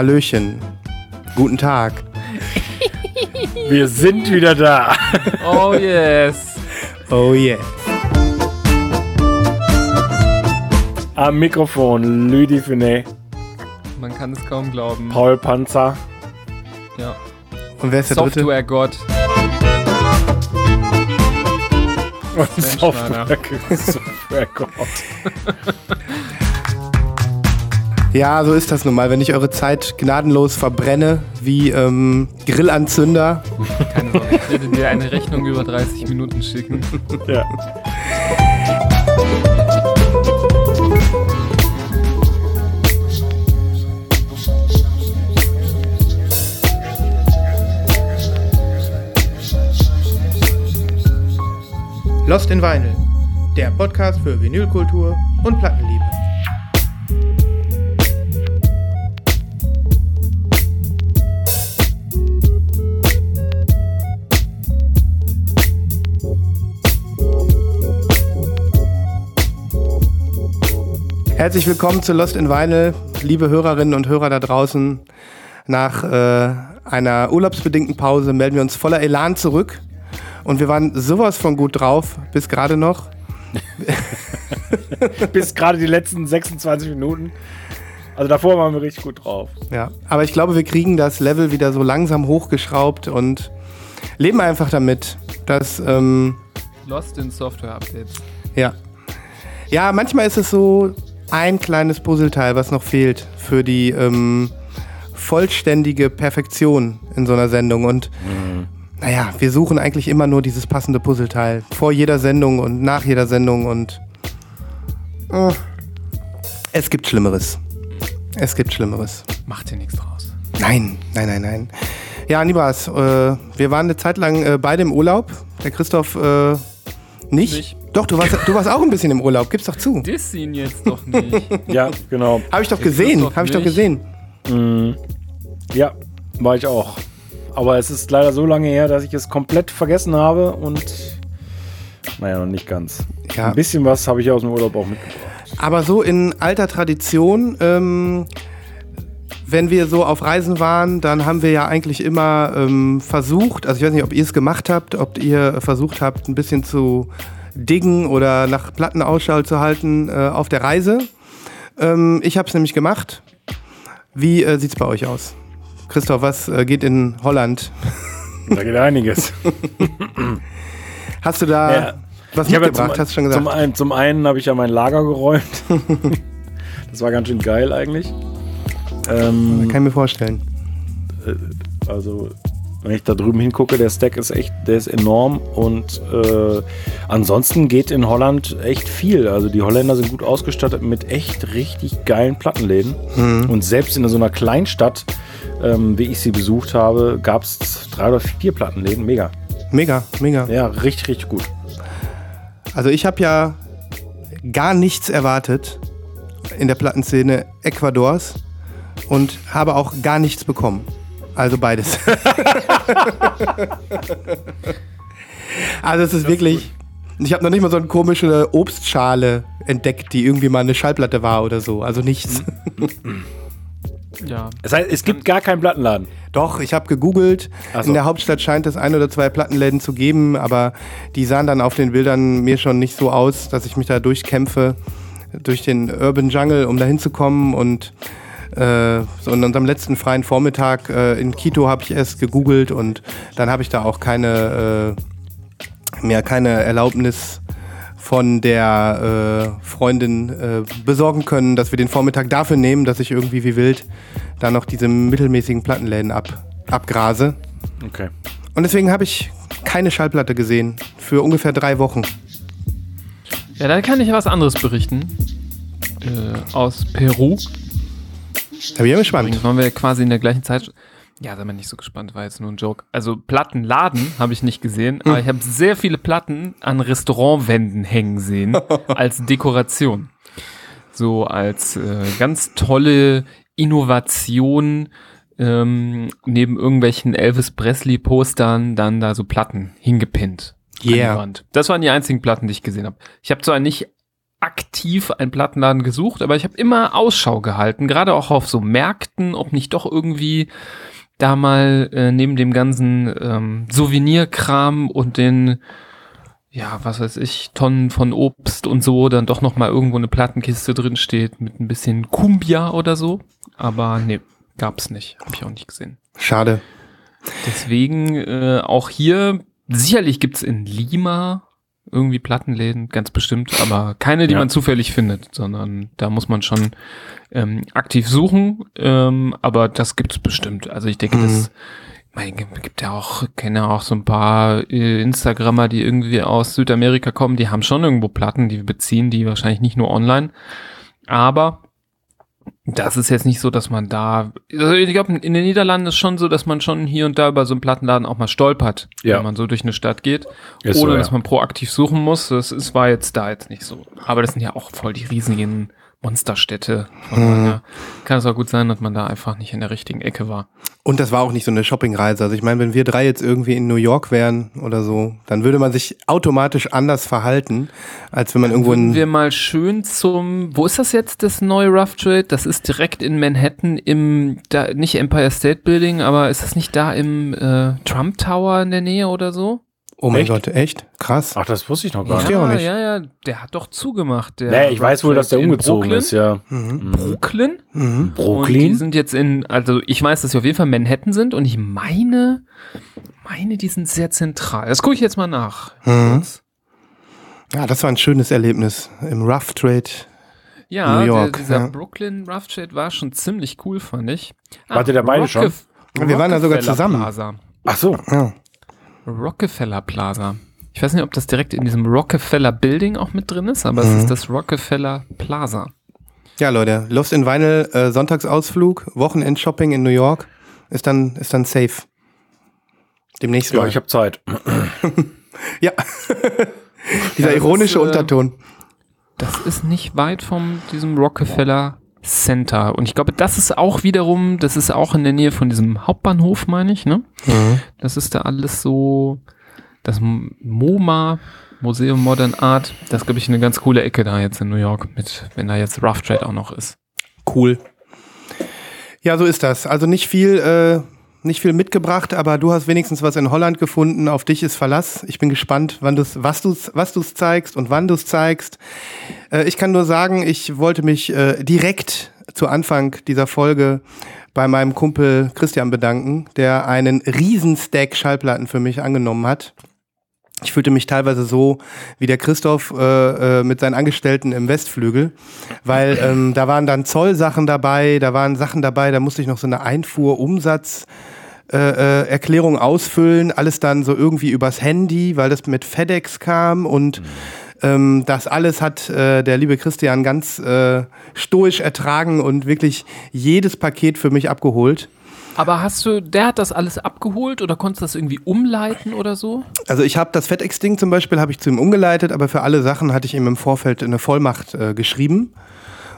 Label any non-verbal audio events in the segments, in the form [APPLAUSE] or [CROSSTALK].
Hallöchen. Guten Tag. [LAUGHS] Wir sind wieder da. Oh yes. Oh yeah. Am Mikrofon Lüdi Finet, Man kann es kaum glauben. Paul Panzer. Ja. Und wer ist der dritte? Software-Gott. Und Software, Software Gott. Ja, so ist das nun mal. Wenn ich eure Zeit gnadenlos verbrenne, wie ähm, Grillanzünder. Keine Sorge. Ich werde dir eine Rechnung über 30 Minuten schicken. Ja. Lost in Vinyl. Der Podcast für Vinylkultur und Plattenliebe. Herzlich willkommen zu Lost in Vinyl, liebe Hörerinnen und Hörer da draußen. Nach äh, einer urlaubsbedingten Pause melden wir uns voller Elan zurück. Und wir waren sowas von gut drauf, bis gerade noch. [LAUGHS] Bis gerade die letzten 26 Minuten. Also davor waren wir richtig gut drauf. Ja, aber ich glaube, wir kriegen das Level wieder so langsam hochgeschraubt und leben einfach damit, dass, ähm, Lost in Software-Updates. ja. Ja, manchmal ist es so ein kleines Puzzleteil, was noch fehlt für die ähm, vollständige Perfektion in so einer Sendung. Und naja, wir suchen eigentlich immer nur dieses passende Puzzleteil. Vor jeder Sendung und nach jeder Sendung und äh, es gibt Schlimmeres. Es gibt Schlimmeres. Macht dir nichts draus. Nein, nein, nein, nein. Ja, Nibas, äh, wir waren eine Zeit lang äh, beide im Urlaub. Der Christoph äh, nicht. Nicht. Doch, du warst, du warst auch ein bisschen im Urlaub. Gib's doch zu. Diss ihn jetzt doch nicht. [LAUGHS] Ja, genau. Habe ich doch gesehen. Habe ich doch gesehen. Mhm. Ja, war ich auch. Aber es ist leider so lange her, dass ich es komplett vergessen habe und naja, noch nicht ganz. Ja. Ein bisschen was habe ich aus dem Urlaub auch mitgebracht. Aber so in alter Tradition, ähm, wenn wir so auf Reisen waren, dann haben wir ja eigentlich immer ähm, versucht, also ich weiß nicht, ob ihr es gemacht habt, ob ihr versucht habt, ein bisschen zu diggen oder nach Platten Ausschau zu halten äh, auf der Reise. Ähm, ich habe es nämlich gemacht. Wie äh, sieht's bei euch aus? Christoph, was äh, geht in Holland? Da geht einiges. [LAUGHS] Hast du da Ja. was habe ja mitgebracht? zum, hast du schon gesagt? Zum einen, zum einen habe ich ja mein Lager geräumt. [LAUGHS] das war ganz schön geil eigentlich. Ähm, Kann ich mir vorstellen. also, wenn ich da drüben hingucke, der Stack ist echt, der ist enorm und äh, ansonsten geht in Holland echt viel. Also die Holländer sind gut ausgestattet mit echt richtig geilen Plattenläden. Und selbst in so einer Kleinstadt, ähm, wie ich sie besucht habe, gab es drei oder vier Plattenläden. Mega. Mega, mega. Ja, richtig, richtig gut. Also ich habe ja gar nichts erwartet in der Plattenszene Ecuadors und habe auch gar nichts bekommen. Also beides. [LAUGHS] also es ist wirklich. Ich habe noch nicht mal so eine komische Obstschale entdeckt, die irgendwie mal eine Schallplatte war oder so. Also nichts. [LAUGHS] Ja. Das heißt, es gibt gar keinen Plattenladen. Doch, ich habe gegoogelt. So. In der Hauptstadt scheint es ein oder zwei Plattenläden zu geben, aber die sahen dann auf den Bildern mir schon nicht so aus, dass ich mich da durchkämpfe, durch den Urban Jungle, um da hinzukommen. Und, äh, so in unserem letzten freien Vormittag äh, in Quito habe ich erst gegoogelt und dann habe ich da auch keine, äh, mehr keine Erlaubnis von der äh, Freundin äh, besorgen können, dass wir den Vormittag dafür nehmen, dass ich irgendwie wie wild da noch diese mittelmäßigen Plattenläden ab, abgrase. Okay. Und deswegen habe ich keine Schallplatte gesehen für ungefähr drei Wochen. Ja, da kann ich was anderes berichten. Äh, aus Peru. Da bin ich ja gespannt. Übrigens waren wir quasi in der gleichen Zeit. Ja, sei mal nicht so gespannt, war jetzt nur ein Joke. Also Plattenladen [LAUGHS] habe ich nicht gesehen, aber ich habe sehr viele Platten an Restaurantwänden hängen sehen [LAUGHS] als Dekoration. So als äh, ganz tolle Innovation ähm, neben irgendwelchen Elvis Presley Postern dann da so Platten hingepinnt. an die Yeah. Wand. Das waren die einzigen Platten, die ich gesehen habe. Ich habe zwar nicht aktiv einen Plattenladen gesucht, aber ich habe immer Ausschau gehalten, gerade auch auf so Märkten, ob nicht doch irgendwie da mal äh, neben dem ganzen ähm, Souvenirkram und den ja, was weiß ich, Tonnen von Obst und so, dann doch noch mal irgendwo eine Plattenkiste drin steht mit ein bisschen Kumbia oder so, aber nee, gab's nicht, habe ich auch nicht gesehen. Schade. Deswegen äh, auch hier sicherlich gibt's in Lima irgendwie Plattenläden, ganz bestimmt, aber keine, die Ja. man zufällig findet, sondern da muss man schon ähm, aktiv suchen, ähm, aber das gibt's bestimmt. Also ich denke, Mhm. das mein, gibt ja auch, kenne auch so ein paar äh, Instagrammer, die irgendwie aus Südamerika kommen, die haben schon irgendwo Platten, die beziehen die wahrscheinlich nicht nur online, aber das ist jetzt nicht so, dass man da, also ich glaube, in den Niederlanden ist schon so, dass man schon hier und da über so einen Plattenladen auch mal stolpert, Ja. wenn man so durch eine Stadt geht, Ist ohne so, dass ja. man proaktiv suchen muss. Das ist, war jetzt da jetzt nicht so. Aber das sind ja auch voll die riesigen Monsterstädte. Mhm. daher kann es auch gut sein, dass man da einfach nicht in der richtigen Ecke war. Und das war auch nicht so eine Shoppingreise. Also ich meine, wenn wir drei jetzt irgendwie in New York wären oder so, dann würde man sich automatisch anders verhalten, als wenn man irgendwo Würden in wir mal schön zum, wo ist das jetzt, das neue Rough Trade? Das ist direkt in Manhattan im, da, nicht Empire State Building, aber ist das nicht da im äh, Trump Tower in der Nähe oder so? Oh mein Echt? Gott, echt? Krass. Ach, das wusste ich noch gar Ja. nicht. ich auch nicht. ja, ja, der hat doch zugemacht. Der Nee, ich weiß wohl, dass der umgezogen Brooklyn. ist, ja. Mhm. Brooklyn? Mhm. Und die Brooklyn? sind jetzt in, also ich weiß, dass sie auf jeden Fall Manhattan sind und ich meine, meine, die sind sehr zentral. Das gucke ich jetzt mal nach. Mhm. Ja, das war ein schönes Erlebnis im Rough Trade. Ja, New York, der, dieser ja. Brooklyn Rough Trade war schon ziemlich cool, fand ich. Wart ihr da beide schon? Rockef- Wir waren da sogar zusammen. Plaza. Ach so. Ja. Rockefeller Plaza. Ich weiß nicht, ob das direkt in diesem Rockefeller Building auch mit drin ist, aber es Mhm. ist das Rockefeller Plaza. ja, Leute, Lost in Vinyl, äh, Sonntagsausflug, Wochenendshopping in New York ist dann, ist dann safe. Demnächst Ja, mal. ich habe Zeit. [CLEARS THROAT] ja. [LAUGHS] Dieser Ja, ironische ist, äh, Unterton. Das ist nicht weit von diesem Rockefeller Center. Und ich glaube, das ist auch wiederum, das ist auch in der Nähe von diesem Hauptbahnhof, meine ich, ne? Mhm. Das ist da alles so, das MoMA, Museum Modern Art, das ist, glaube ich, eine ganz coole Ecke da jetzt in New York, mit, wenn da jetzt Rough Trade auch noch ist. Cool. Ja, so ist das. Also nicht viel, äh, nicht viel mitgebracht, aber du hast wenigstens was in Holland gefunden. Auf dich ist Verlass. Ich bin gespannt, wann du's, was du was du's zeigst und wann du es zeigst. Äh, ich kann nur sagen, ich wollte mich äh, direkt zu Anfang dieser Folge bei meinem Kumpel Christian bedanken, der einen riesen Stack Schallplatten für mich angenommen hat. Ich fühlte mich teilweise so wie der Christoph äh, äh, mit seinen Angestellten im Westflügel, weil ähm, da waren dann Zollsachen dabei, da waren Sachen dabei, da musste ich noch so eine Einfuhrumsatz äh, äh, Erklärung ausfüllen, alles dann so irgendwie übers Handy, weil das mit FedEx kam und ähm, das alles hat äh, der liebe Christian ganz äh, stoisch ertragen und wirklich jedes Paket für mich abgeholt. Aber hast du, der hat das alles abgeholt oder konntest du das irgendwie umleiten oder so? Also ich habe das FedEx-Ding zum Beispiel habe ich zu ihm umgeleitet, aber für alle Sachen hatte ich ihm im Vorfeld eine Vollmacht äh, geschrieben.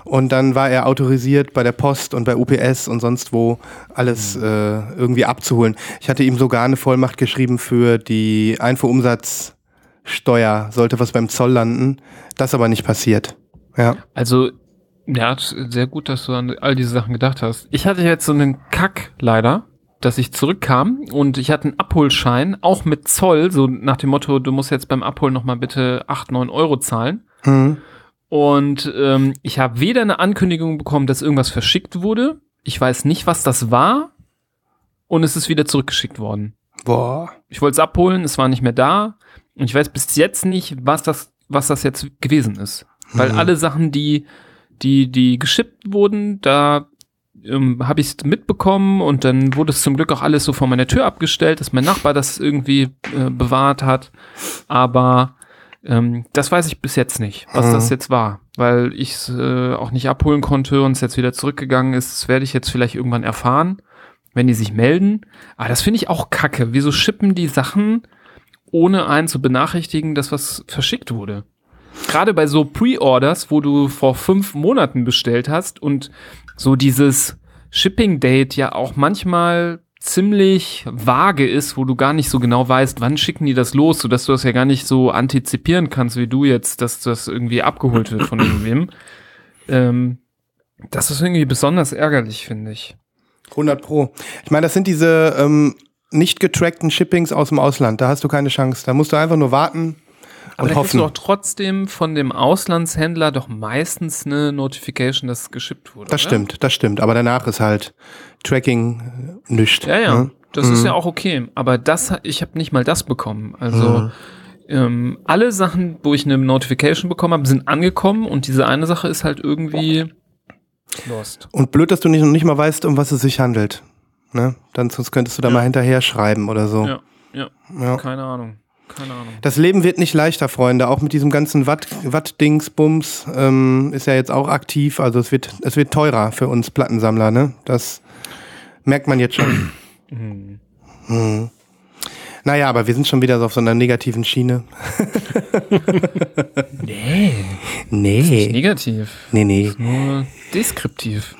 Und dann war er autorisiert bei der Post und bei UPS und sonst wo alles äh, irgendwie abzuholen. Ich hatte ihm sogar eine Vollmacht geschrieben für die Einfuhrumsatzsteuer, sollte was beim Zoll landen. Das aber nicht passiert. Ja. Also, ja, sehr gut, dass du an all diese Sachen gedacht hast. Ich hatte jetzt so einen Kack leider, dass ich zurückkam und ich hatte einen Abholschein, auch mit Zoll, so nach dem Motto, du musst jetzt beim Abholen nochmal bitte 8, 9 Euro zahlen. Hm. Und ähm, ich habe weder eine Ankündigung bekommen, dass irgendwas verschickt wurde. Ich weiß nicht, was das war. Und es ist wieder zurückgeschickt worden. Boah. Ich wollte es abholen, es war nicht mehr da. Und ich weiß bis jetzt nicht, was das, was das jetzt gewesen ist. Weil Mhm. alle Sachen, die, die, die geschippt wurden, da ähm, habe ich es mitbekommen und dann wurde es zum Glück auch alles so vor meiner Tür abgestellt, dass mein Nachbar das irgendwie äh, bewahrt hat. Aber ähm, das weiß ich bis jetzt nicht, was Mhm. das jetzt war. Weil ich es äh, auch nicht abholen konnte und es jetzt wieder zurückgegangen ist. Das werde ich jetzt vielleicht irgendwann erfahren, wenn die sich melden. Aber das finde ich auch kacke. Wieso schippen die Sachen, ohne einen zu benachrichtigen, dass was verschickt wurde? Gerade bei so Pre-Orders, wo du vor fünf Monaten bestellt hast und so dieses Shipping-Date ja auch manchmal ziemlich vage ist, wo du gar nicht so genau weißt, wann schicken die das los, sodass du das ja gar nicht so antizipieren kannst, wie du jetzt, dass das irgendwie abgeholt wird von irgendwem. Ähm, das ist irgendwie besonders ärgerlich, finde ich. 100 Pro. Ich meine, das sind diese ähm, nicht getrackten Shippings aus dem Ausland. Da hast du keine Chance. Da musst du einfach nur warten Aber und kriegst du hoffen. doch trotzdem von dem Auslandshändler doch meistens eine Notification, dass es geschippt wurde. Das oder? stimmt, das stimmt. Aber danach ist halt Tracking äh, nischt. Ja, ja. ne? Das ist ja auch okay. Aber das, ich habe nicht mal das bekommen. Also Mhm. ähm, alle Sachen, wo ich eine Notification bekommen habe, sind angekommen und diese eine Sache ist halt irgendwie lost. Und blöd, dass du nicht, noch nicht mal weißt, um was es sich handelt. Ne? Dann sonst könntest du da Ja. mal hinterher schreiben oder so. Ja, ja. Ja. Keine Ahnung. Keine Ahnung. Das Leben wird nicht leichter, Freunde. Auch mit diesem ganzen Watt- Watt-Dings-Bums ähm, ist ja jetzt auch aktiv. Also es wird, es wird teurer für uns Plattensammler. Ne? Das merkt man jetzt schon. Hm. Naja, aber wir sind schon wieder so auf so einer negativen Schiene. [LAUGHS] Nee. Nee. Negativ. Nee, nee. Nur deskriptiv.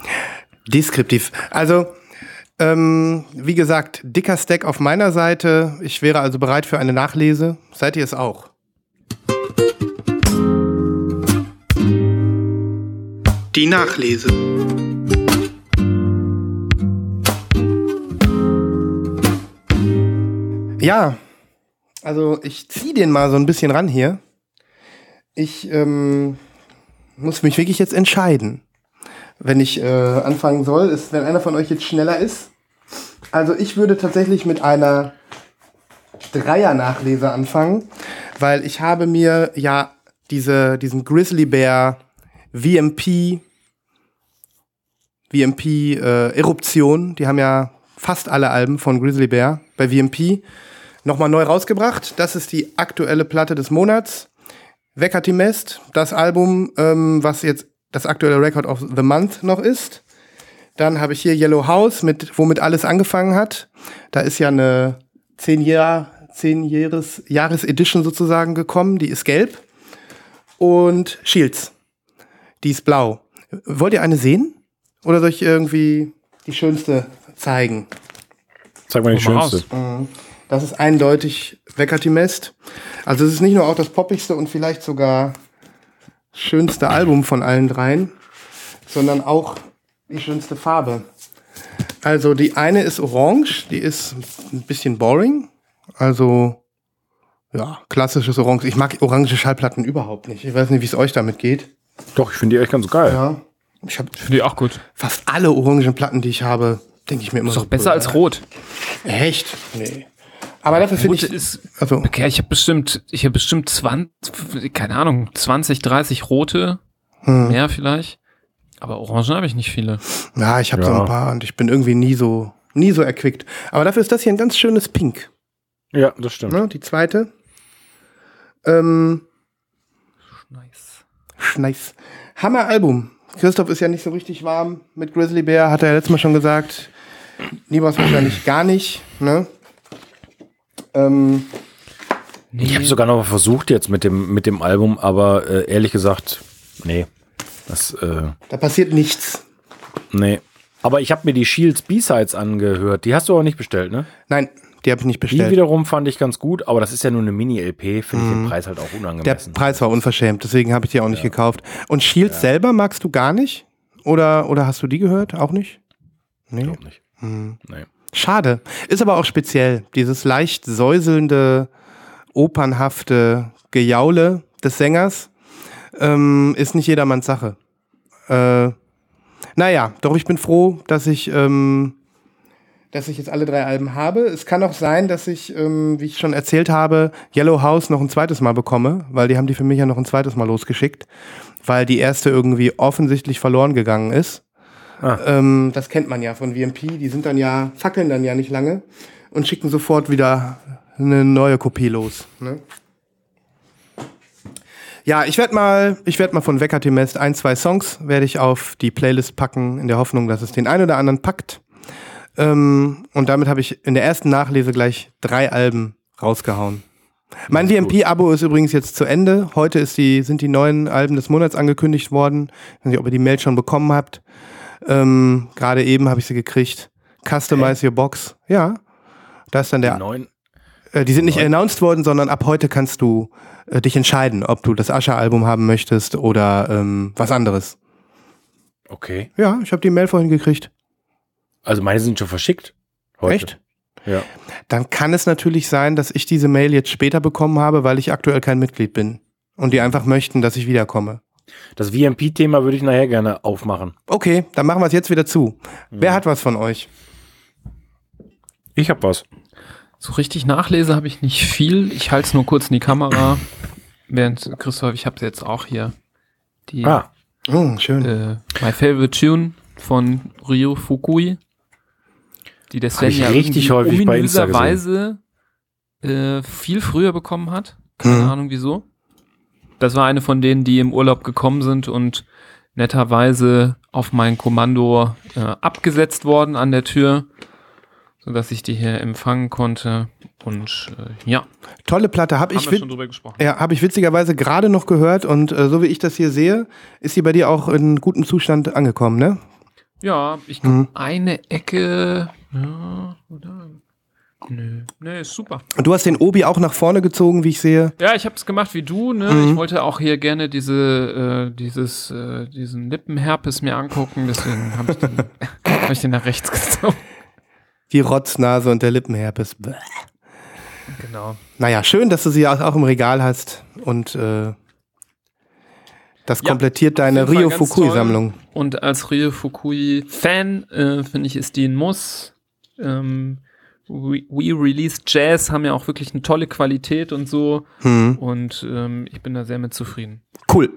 Deskriptiv. Also, ähm, wie gesagt, dicker Stack auf meiner Seite. Ich wäre also bereit für eine Nachlese. Seid ihr es auch? Die Nachlese. Ja, also ich ziehe den mal so ein bisschen ran hier. Ich ähm, muss mich wirklich jetzt entscheiden wenn ich äh, anfangen soll, ist, wenn einer von euch jetzt schneller ist. Also ich würde tatsächlich mit einer Dreier-Nachlese anfangen, weil ich habe mir ja diese, diesen Grizzly Bear VMP, VMP äh, Eruption, die haben ja fast alle Alben von Grizzly Bear bei VMP nochmal neu rausgebracht. Das ist die aktuelle Platte des Monats. Vekatimest, das Album, ähm, was jetzt das aktuelle Record of the Month noch ist. Dann habe ich hier Yellow House, mit, womit alles angefangen hat. Da ist ja eine 10 Jahr, 10 Jahres, Jahres Edition sozusagen gekommen. Die ist gelb. Und Shields. Die ist blau. Wollt ihr eine sehen? Oder soll ich irgendwie die schönste zeigen? Sag mal die Hau mal schönste. Das ist eindeutig Vekatimest. Also es ist nicht nur auch das poppigste und vielleicht sogar schönste Album von allen dreien, sondern auch die schönste Farbe. Also die eine ist orange, die ist ein bisschen boring. Also ja, klassisches Orange. Ich mag orange Schallplatten überhaupt nicht. Ich weiß nicht, wie es euch damit geht. Doch, ich finde die echt ganz geil. Ja. Ich habe Finde ich auch gut. fast alle orangen Platten, die ich habe, denke ich mir immer Ist so. doch besser als rot. Echt? Nee. Aber dafür finde ich. ist. Also, Okay, ich habe bestimmt, ich habe bestimmt 20, keine Ahnung, 20, 30 rote. Hm. Mehr vielleicht. Aber Orangen habe ich nicht viele. Ja, ich habe so Ja. ein paar und ich bin irgendwie nie so, nie so erquickt. Aber dafür ist das hier ein ganz schönes Pink. Ja, das stimmt. Ne? Die zweite. Ähm, Nice. nice. Hammer-Album. Christoph ist ja nicht so richtig warm mit Grizzly Bear, hat er ja letztes Mal schon gesagt. Nibos wahrscheinlich gar nicht. Ne? Ähm, Ich habe sogar noch mal versucht jetzt mit dem, mit dem Album, aber äh, ehrlich gesagt, nee. Das, äh, da passiert nichts. nee. Aber ich habe mir die Shields B-Sides angehört. Die hast du aber nicht bestellt, ne? Nein, die habe ich nicht Die bestellt. wiederum fand ich ganz gut, aber das ist ja nur eine Mini-LP, finde ich den Preis halt auch Der unangemessen. Preis war unverschämt, deswegen habe ich die auch nicht gekauft. Und Shields selber magst du gar nicht? Oder, oder hast du die gehört? Auch nicht? Nee. Glaub nicht. Nee. Schade. Ist aber auch speziell. Dieses leicht säuselnde, opernhafte Gejaule des Sängers ähm, ist nicht jedermanns Sache. Äh, naja, doch ich bin froh, dass ich, ähm, dass ich jetzt alle drei Alben habe. Es kann auch sein, dass ich, ähm, wie ich schon erzählt habe, Yellow House noch ein zweites Mal bekomme, weil die haben die für mich ja noch ein zweites Mal losgeschickt, weil die erste irgendwie offensichtlich verloren gegangen ist. Ähm, das kennt man ja von VMP. Die sind dann ja, fackeln dann ja nicht lange und schicken sofort wieder eine neue Kopie los. Ne? Ja, ich werde mal, ich werde mal von Vekatimest ein, zwei Songs werde ich auf die Playlist packen, in der Hoffnung, dass es den einen oder anderen packt. Ähm, und damit habe ich in der ersten Nachlese gleich drei Alben rausgehauen. Mein VMP-Abo ist übrigens jetzt zu Ende. Heute ist die, sind die neuen Alben des Monats angekündigt worden. Ich weiß nicht, ob ihr die Mail schon bekommen habt. Ähm, Gerade eben habe ich sie gekriegt. Customize your box. Ja. Da ist dann der. Neun. Äh, die sind nicht announced worden, sondern ab heute kannst du äh, dich entscheiden, ob du das Ascher-Album haben möchtest oder ähm, was anderes. Okay. Ja, ich habe die Mail vorhin gekriegt. Also meine sind schon verschickt. Heute. Echt? Ja. Dann kann es natürlich sein, dass ich diese Mail jetzt später bekommen habe, weil ich aktuell kein Mitglied bin. Und die einfach möchten, dass ich wiederkomme. Das VMP-Thema würde ich nachher gerne aufmachen. Okay, dann machen wir es jetzt wieder zu. Wer hat was von euch? Ich habe was. So richtig Nachlese habe ich nicht viel. Ich halte es nur kurz in die Kamera. Während Christoph, ich habe jetzt auch hier. Die Ah, Oh, schön. äh, My Favorite Tune von Ryo Fukui. Die der Sven ja richtig häufig bei Insta ominöserweise äh, viel früher bekommen hat. Keine Mhm. Ahnung wieso. Das war eine von denen, die im Urlaub gekommen sind und netterweise auf mein Kommando äh, abgesetzt worden an der Tür, sodass ich die hier empfangen konnte. Und äh, ja, Tolle Platte. Habe haben ich, wir schon drüber gesprochen. ja, hab ich witzigerweise gerade noch gehört und äh, so wie ich das hier sehe, ist sie bei dir auch in gutem Zustand angekommen, ne? Ja, ich Mhm. eine Ecke. Ja, oder? Nö, nee, ist super. Und du hast den Obi auch nach vorne gezogen, wie ich sehe. Ja, ich habe es gemacht wie du. Ne? Mhm. Ich wollte auch hier gerne diese, äh, dieses, äh, diesen Lippenherpes mir angucken. Deswegen habe ich, den- [LAUGHS] hab ich den nach rechts [LAUGHS] gezogen. Die Rotznase und der Lippenherpes. Bäh. Genau. Naja, schön, dass du sie auch auch im Regal hast und äh, das Ja, komplettiert deine Rio Fukui-Sammlung. Und als Ryo Fukui-Fan äh, finde ich, ist die ein Muss. Ähm, We, We Release Jazz haben ja auch wirklich eine tolle Qualität und so. Hm. Und ähm, ich bin da sehr mit zufrieden. Cool.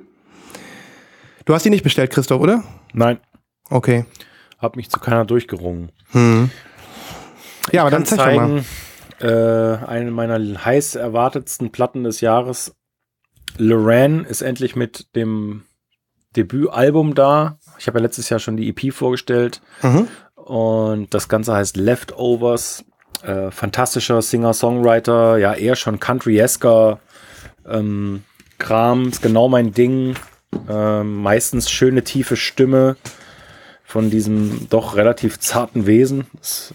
Du hast die nicht bestellt, Christoph, oder? nein, Okay. habe mich zu keiner durchgerungen. Hm. Ja, aber dann zeig doch mal. zeigen, äh, eine meiner heiß erwartetsten Platten des Jahres. Lorraine ist endlich mit dem Debütalbum da. Ich habe ja letztes Jahr schon die EP vorgestellt. Mhm. Und das Ganze heißt Leftovers. Äh, fantastischer Singer-Songwriter, ja, eher schon Country-esker ähm, Kram, ist genau mein Ding. Ähm, meistens schöne, tiefe Stimme von diesem doch relativ zarten Wesen. Das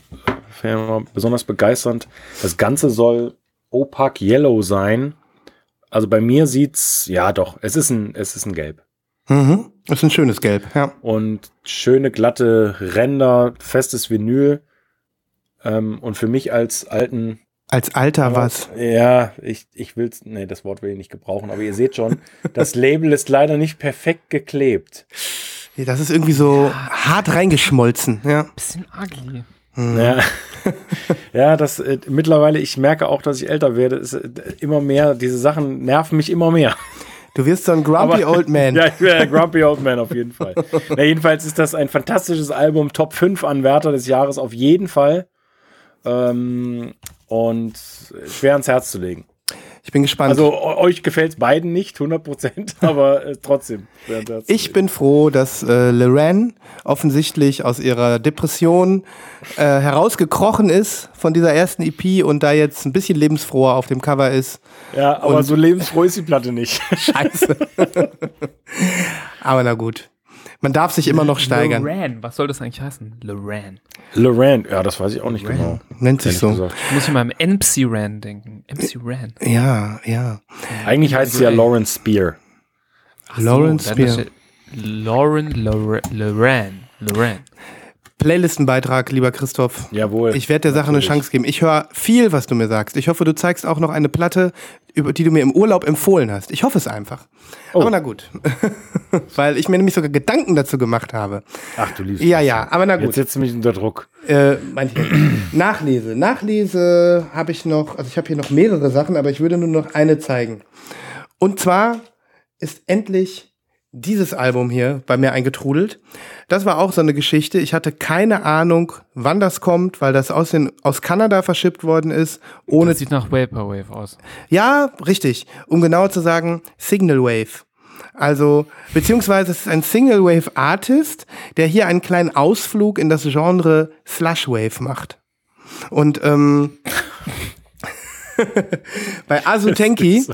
immer besonders begeisternd. Das Ganze soll opak yellow sein. Also bei mir sieht's, ja doch, es ist ein, es ist ein Gelb Mhm. Ist ein schönes Gelb, ja. und schöne glatte Ränder, festes Vinyl. Ähm, und für mich als alten, Als Alter was. ja, ich, ich will's, nee, das Wort will ich nicht gebrauchen, aber ihr seht schon, [LAUGHS] das Label ist leider nicht perfekt geklebt. Das ist irgendwie so hart reingeschmolzen, ja. Bisschen ugly. Ja, [LAUGHS] ja das äh, mittlerweile, ich merke auch, dass ich älter werde, ist, äh, immer mehr, diese Sachen nerven mich immer mehr. Du wirst so ein grumpy Aber- old man. [LAUGHS] Ja, ich der Grumpy Old Man auf jeden Fall. Na, jedenfalls ist das ein fantastisches Album, Top 5 Anwärter des Jahres auf jeden Fall. Ähm, und schwer ans Herz zu legen. Ich bin gespannt. Also eu- euch gefällt es beiden nicht, 100 Prozent, [LAUGHS] aber äh, trotzdem. ich bin froh, dass äh, Lorraine offensichtlich aus ihrer Depression äh, herausgekrochen ist von dieser ersten EP und da jetzt ein bisschen lebensfroher auf dem Cover ist. Ja, aber und- so lebensfroh ist die Platte nicht. [LAUGHS] Scheiße. [LAUGHS] Aber na gut. Man darf sich immer noch steigern. Lorraine, was soll das eigentlich heißen? Lorraine. Lorraine, ja, das weiß ich auch nicht genau. Nennt sich so. gesagt. Muss ich mal im MC Ran denken. MC Ran. Ja, ja. Eigentlich heißt sie ja ey. Lawrence Spear. Lawrence dann Spear. Lauren Lor- Lorraine. Playlistenbeitrag, lieber Christoph. Jawohl. Ich werde der Sache eine Natürlich. Chance geben. Ich höre viel, was du mir sagst. Ich hoffe, du zeigst auch noch eine Platte, über die du mir im Urlaub empfohlen hast. Ich hoffe es einfach. Oh. Aber na gut. [LAUGHS] Weil ich mir nämlich sogar Gedanken dazu gemacht habe. Ach du liebst. Ja, ja, aber na Jetzt gut. setzt du mich unter Druck. Äh. Nachlese. Nachlese habe ich noch, also ich habe hier noch mehrere Sachen, aber ich würde nur noch eine zeigen. Und zwar ist endlich dieses Album hier bei mir eingetrudelt. Das war auch so eine Geschichte. Ich hatte keine Ahnung, wann das kommt, weil das aus, den, aus Kanada verschippt worden ist. Ohne Das sieht nach Vaporwave aus. ja, richtig. Um genauer zu sagen, Signal Wave. Also, beziehungsweise es ist ein Single Wave Artist, der hier einen kleinen Ausflug in das Genre Slush Wave macht. Und ähm, [LAUGHS] [LAUGHS] Bei Azutenki,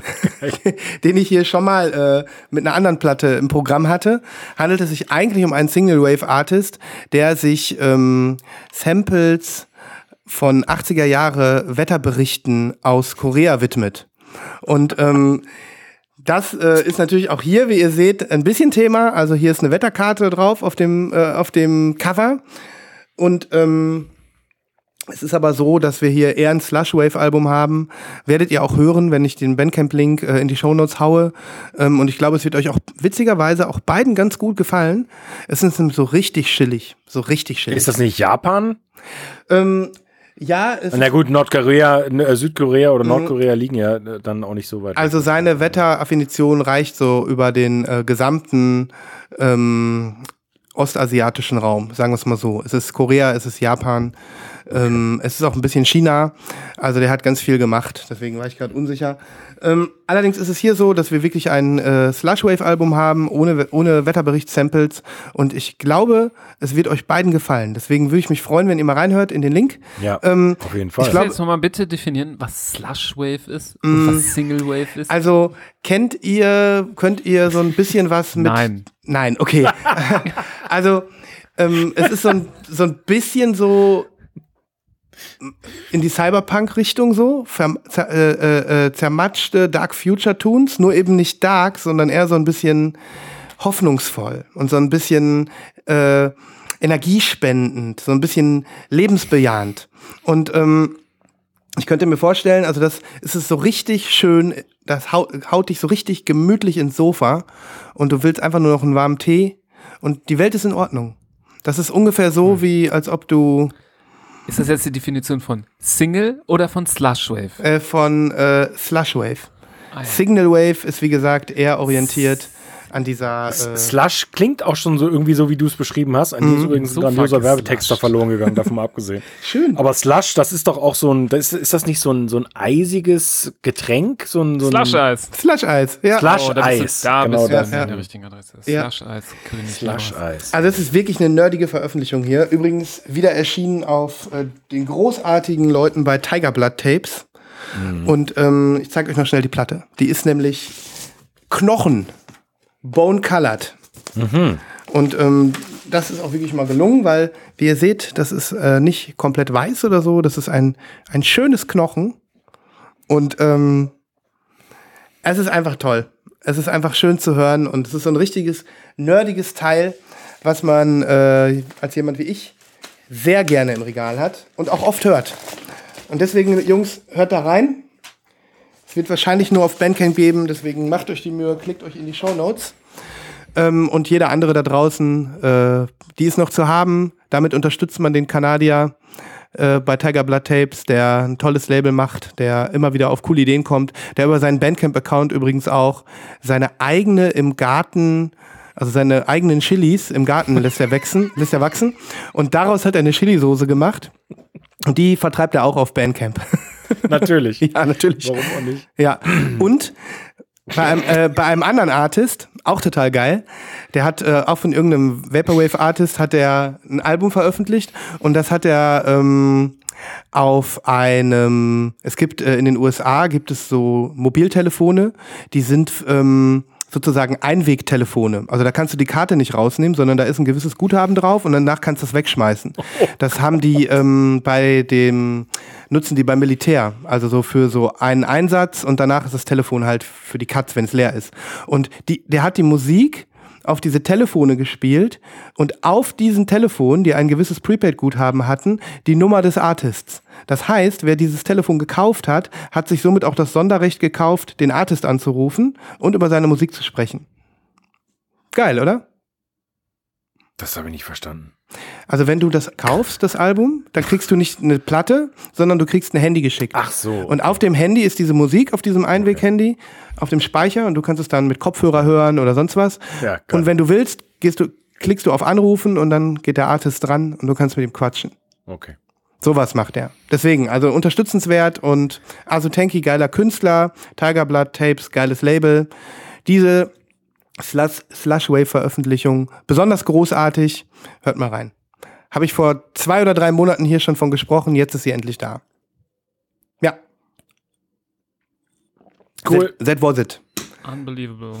[LAUGHS] den ich hier schon mal äh, mit einer anderen Platte im Programm hatte, handelt es sich eigentlich um einen Single-Wave-Artist, der sich ähm, Samples von 80er Jahre Wetterberichten aus Korea widmet. Und ähm, das äh, ist natürlich auch hier, wie ihr seht, ein bisschen Thema. Also hier ist eine Wetterkarte drauf auf dem, äh, auf dem Cover. Und ähm, es ist aber so, dass wir hier eher ein Slushwave-Album haben. Werdet ihr auch hören, wenn ich den Bandcamp-Link äh, in die Shownotes haue. Ähm, und ich glaube, es wird euch auch witzigerweise auch beiden ganz gut gefallen. Es ist so richtig chillig. So richtig chillig. Ist das nicht Japan? Ähm, ja, es Na gut, Nordkorea, äh, Südkorea oder Nordkorea liegen ja äh, dann auch nicht so weit. Also seine Wetteraffinition reicht so über den äh, gesamten ähm, ostasiatischen Raum, sagen wir es mal so. Es ist Korea, es ist Japan, ähm, es ist auch ein bisschen China. Also der hat ganz viel gemacht, deswegen war ich gerade unsicher. Ähm, allerdings ist es hier so, dass wir wirklich ein äh, Slushwave-Album haben, ohne, ohne Wetterbericht-Samples. Und ich glaube, es wird euch beiden gefallen. Deswegen würde ich mich freuen, wenn ihr mal reinhört in den Link. ja, ähm, auf jeden Ich Fall. will glaub- jetzt nochmal bitte definieren, was Slushwave ist und Mm. was Single Wave ist. Also kennt ihr, könnt ihr so ein bisschen was mit. Nein. Nein, okay. [LAUGHS] also ähm, es ist so ein, so ein bisschen so in die Cyberpunk-Richtung so, zer, äh, äh, äh, zermatschte Dark Future Tunes, nur eben nicht dark, sondern eher so ein bisschen hoffnungsvoll und so ein bisschen äh, energiespendend, so ein bisschen lebensbejahend. Und ähm, ich könnte mir vorstellen, also das ist es so richtig schön, das haut, haut dich so richtig gemütlich ins Sofa und du willst einfach nur noch einen warmen Tee und die Welt ist in Ordnung. Das ist ungefähr so, wie als ob du Ist das jetzt die Definition von Single oder von Slushwave? äh, von äh, Slushwave. Ah, ja. Signal Wave ist wie gesagt eher orientiert an dieser. Äh, Slush klingt auch schon so irgendwie so, wie du es beschrieben hast. An dir ist übrigens ein So grandioser fucking Werbetext da verloren gegangen, davon mal abgesehen. [LAUGHS] schön. Aber Slush, das ist doch auch so ein, das ist, ist das nicht so ein, so ein eisiges Getränk? So ein, so ein Slush-Eis. Slush Eis, ja. Slush- Oh, da bist Eis, du, da genau bist du das. an Ja. der richtigen Adresse. Ja. Slush-Eis, König. Slush-Eis. Also es ist wirklich eine nerdige Veröffentlichung hier. Übrigens wieder erschienen auf äh, den großartigen Leuten bei Tiger Blood Tapes. Und ähm, ich zeige euch noch schnell die Platte. Die ist nämlich Knochen, bone colored. Und ähm, das ist auch wirklich mal gelungen, weil wie ihr seht, das ist äh, nicht komplett weiß oder so. Das ist ein ein schönes Knochen. Und ähm, es ist einfach toll. Es ist einfach schön zu hören und es ist so ein richtiges nerdiges Teil, was man äh, als jemand wie ich sehr gerne im Regal hat und auch oft hört. Und deswegen, Jungs, hört da rein. Es wird wahrscheinlich nur auf Bandcamp geben, deswegen macht euch die Mühe, klickt euch in die Show Notes. Ähm, und jeder andere da draußen, äh, die ist noch zu haben. Damit unterstützt man den Kanadier äh, bei Tiger Blood Tapes, der ein tolles Label macht, der immer wieder auf coole Ideen kommt, der über seinen Bandcamp-Account übrigens auch seine eigene im Garten, also seine eigenen Chilis im Garten lässt er wachsen, [LAUGHS] lässt er wachsen. Und daraus hat er eine Chili-Soße gemacht. Und die vertreibt er auch auf Bandcamp. [LAUGHS] Natürlich. ja, natürlich. Warum auch nicht? Ja, und bei einem, äh, bei einem anderen Artist, auch total geil, der hat äh, auch von irgendeinem Vaporwave-Artist hat er ein Album veröffentlicht und das hat er ähm, auf einem, es gibt äh, in den USA gibt es so Mobiltelefone, die sind ähm, sozusagen Einwegtelefone. Also da kannst du die Karte nicht rausnehmen, sondern da ist ein gewisses Guthaben drauf und danach kannst du es wegschmeißen. [LAUGHS] Das haben die ähm, bei dem, nutzen die beim Militär. Also so für so einen Einsatz und danach ist das Telefon halt für die Katz, wenn es leer ist. Und die, der hat die Musik auf diese Telefone gespielt und auf diesen Telefonen, die ein gewisses Prepaid-Guthaben hatten, die Nummer des Artists. Das heißt, wer dieses Telefon gekauft hat, hat sich somit auch das Sonderrecht gekauft, den Artist anzurufen und über seine Musik zu sprechen. Geil, oder? Das habe ich nicht verstanden. Also wenn du das kaufst, das Album, dann kriegst du nicht eine Platte, sondern du kriegst ein Handy geschickt. Ach so. Und auf dem Handy ist diese Musik, auf diesem Einweg-Handy, auf dem Speicher und du kannst es dann mit Kopfhörer hören oder sonst was. Ja, geil. und wenn du willst, gehst du, klickst du auf Anrufen und dann geht der Artist dran und du kannst mit ihm quatschen. Okay. Sowas macht er. Deswegen, also unterstützenswert und Azutenki, geiler Künstler, Tiger Blood Tapes, geiles Label. Diese Slush, Slushwave-Veröffentlichung, besonders großartig. Hört mal rein. Habe ich vor zwei oder drei Monaten hier schon von gesprochen, jetzt ist sie endlich da. Ja. Cool. That, that was it. Unbelievable.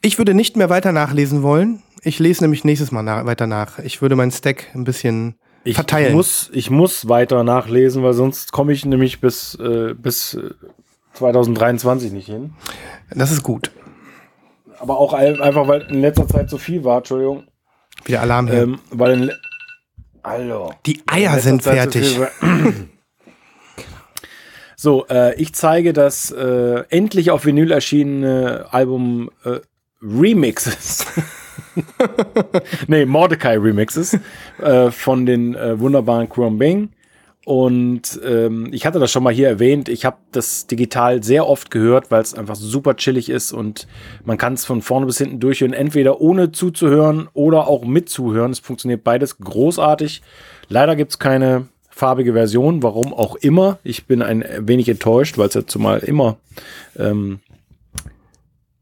Ich würde nicht mehr weiter nachlesen wollen. Ich lese nämlich nächstes Mal nach, weiter nach. Ich würde meinen Stack ein bisschen Ich verteilen. muss, ich muss weiter nachlesen, weil sonst komme ich nämlich bis, äh, bis äh, 2023 nicht hin. das ist gut. Aber auch ein- einfach, weil in letzter Zeit so viel war, Entschuldigung. Wieder Alarm hier. Ähm, weil in Alter. Die Eier sind Zeit so fertig. war- [CLEARS THROAT] So, äh, ich zeige das äh, endlich auf Vinyl erschienene Album äh, Remixes. [LAUGHS] [LAUGHS] nee, Mordecai Remixes äh, von den äh, wunderbaren Chrome Bing. Und ähm, ich hatte das schon mal hier erwähnt. Ich habe das digital sehr oft gehört, weil es einfach super chillig ist und man kann es von vorne bis hinten durchhören, entweder ohne zuzuhören oder auch mitzuhören. Es funktioniert beides großartig. Leider gibt es keine farbige Version, warum auch immer. Ich bin ein wenig enttäuscht, weil es ja zumal immer ähm,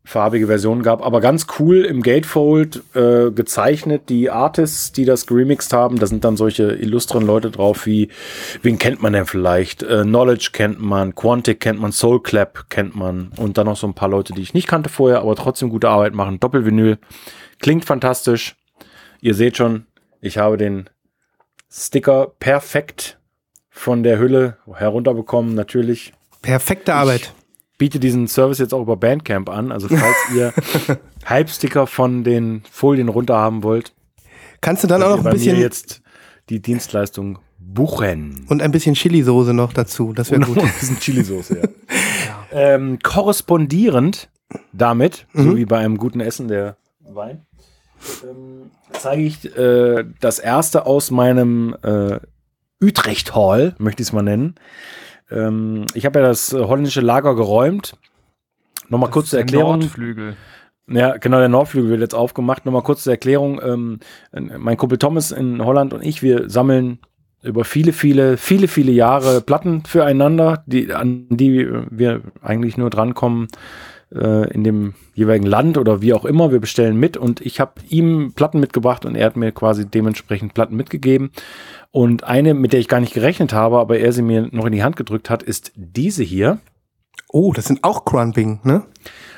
farbige Versionen gab, aber ganz cool im Gatefold äh, gezeichnet. Die Artists, die das geremixed haben, da sind dann solche illustren Leute drauf wie, wen kennt man denn vielleicht? Äh, Knowledge kennt man, Quantic kennt man, Soulclap kennt man und dann noch so ein paar Leute, die ich nicht kannte vorher, aber trotzdem gute Arbeit machen. Doppelvinyl. Klingt fantastisch. Ihr seht schon, ich habe den Sticker perfekt von der Hülle herunterbekommen, natürlich Perfekte Arbeit. Biete diesen Service jetzt auch über Bandcamp an. Also falls [LAUGHS] ihr Halbsticker von den Folien runter haben wollt, Kannst du dann auch noch ein bei mir bisschen jetzt die Dienstleistung buchen. und ein bisschen Chili-Soße noch dazu. Das wäre gut. ein bisschen Chili-Soße, [LAUGHS] ja. ähm, korrespondierend damit, so Mhm. wie bei einem guten Essen der Wein, ähm, zeige ich äh, das erste aus meinem äh, Utrecht Hall, möchte ich es mal nennen. Ähm, ich habe ja das äh, holländische Lager geräumt. Nochmal kurz zur Der Erklärung. Nordflügel. Ja, genau, der Nordflügel wird jetzt aufgemacht. Nochmal kurz zur Erklärung. Ähm, mein Kumpel Thomas in Holland und ich, wir sammeln über viele, viele, viele, viele Jahre Platten füreinander, die, an die wir eigentlich nur drankommen äh, in dem jeweiligen Land oder wie auch immer. Wir bestellen mit und ich habe ihm Platten mitgebracht und er hat mir quasi dementsprechend Platten mitgegeben. Und eine, mit der ich gar nicht gerechnet habe, aber er sie mir noch in die Hand gedrückt hat, ist diese hier. Oh, das sind auch Crumbing, ne?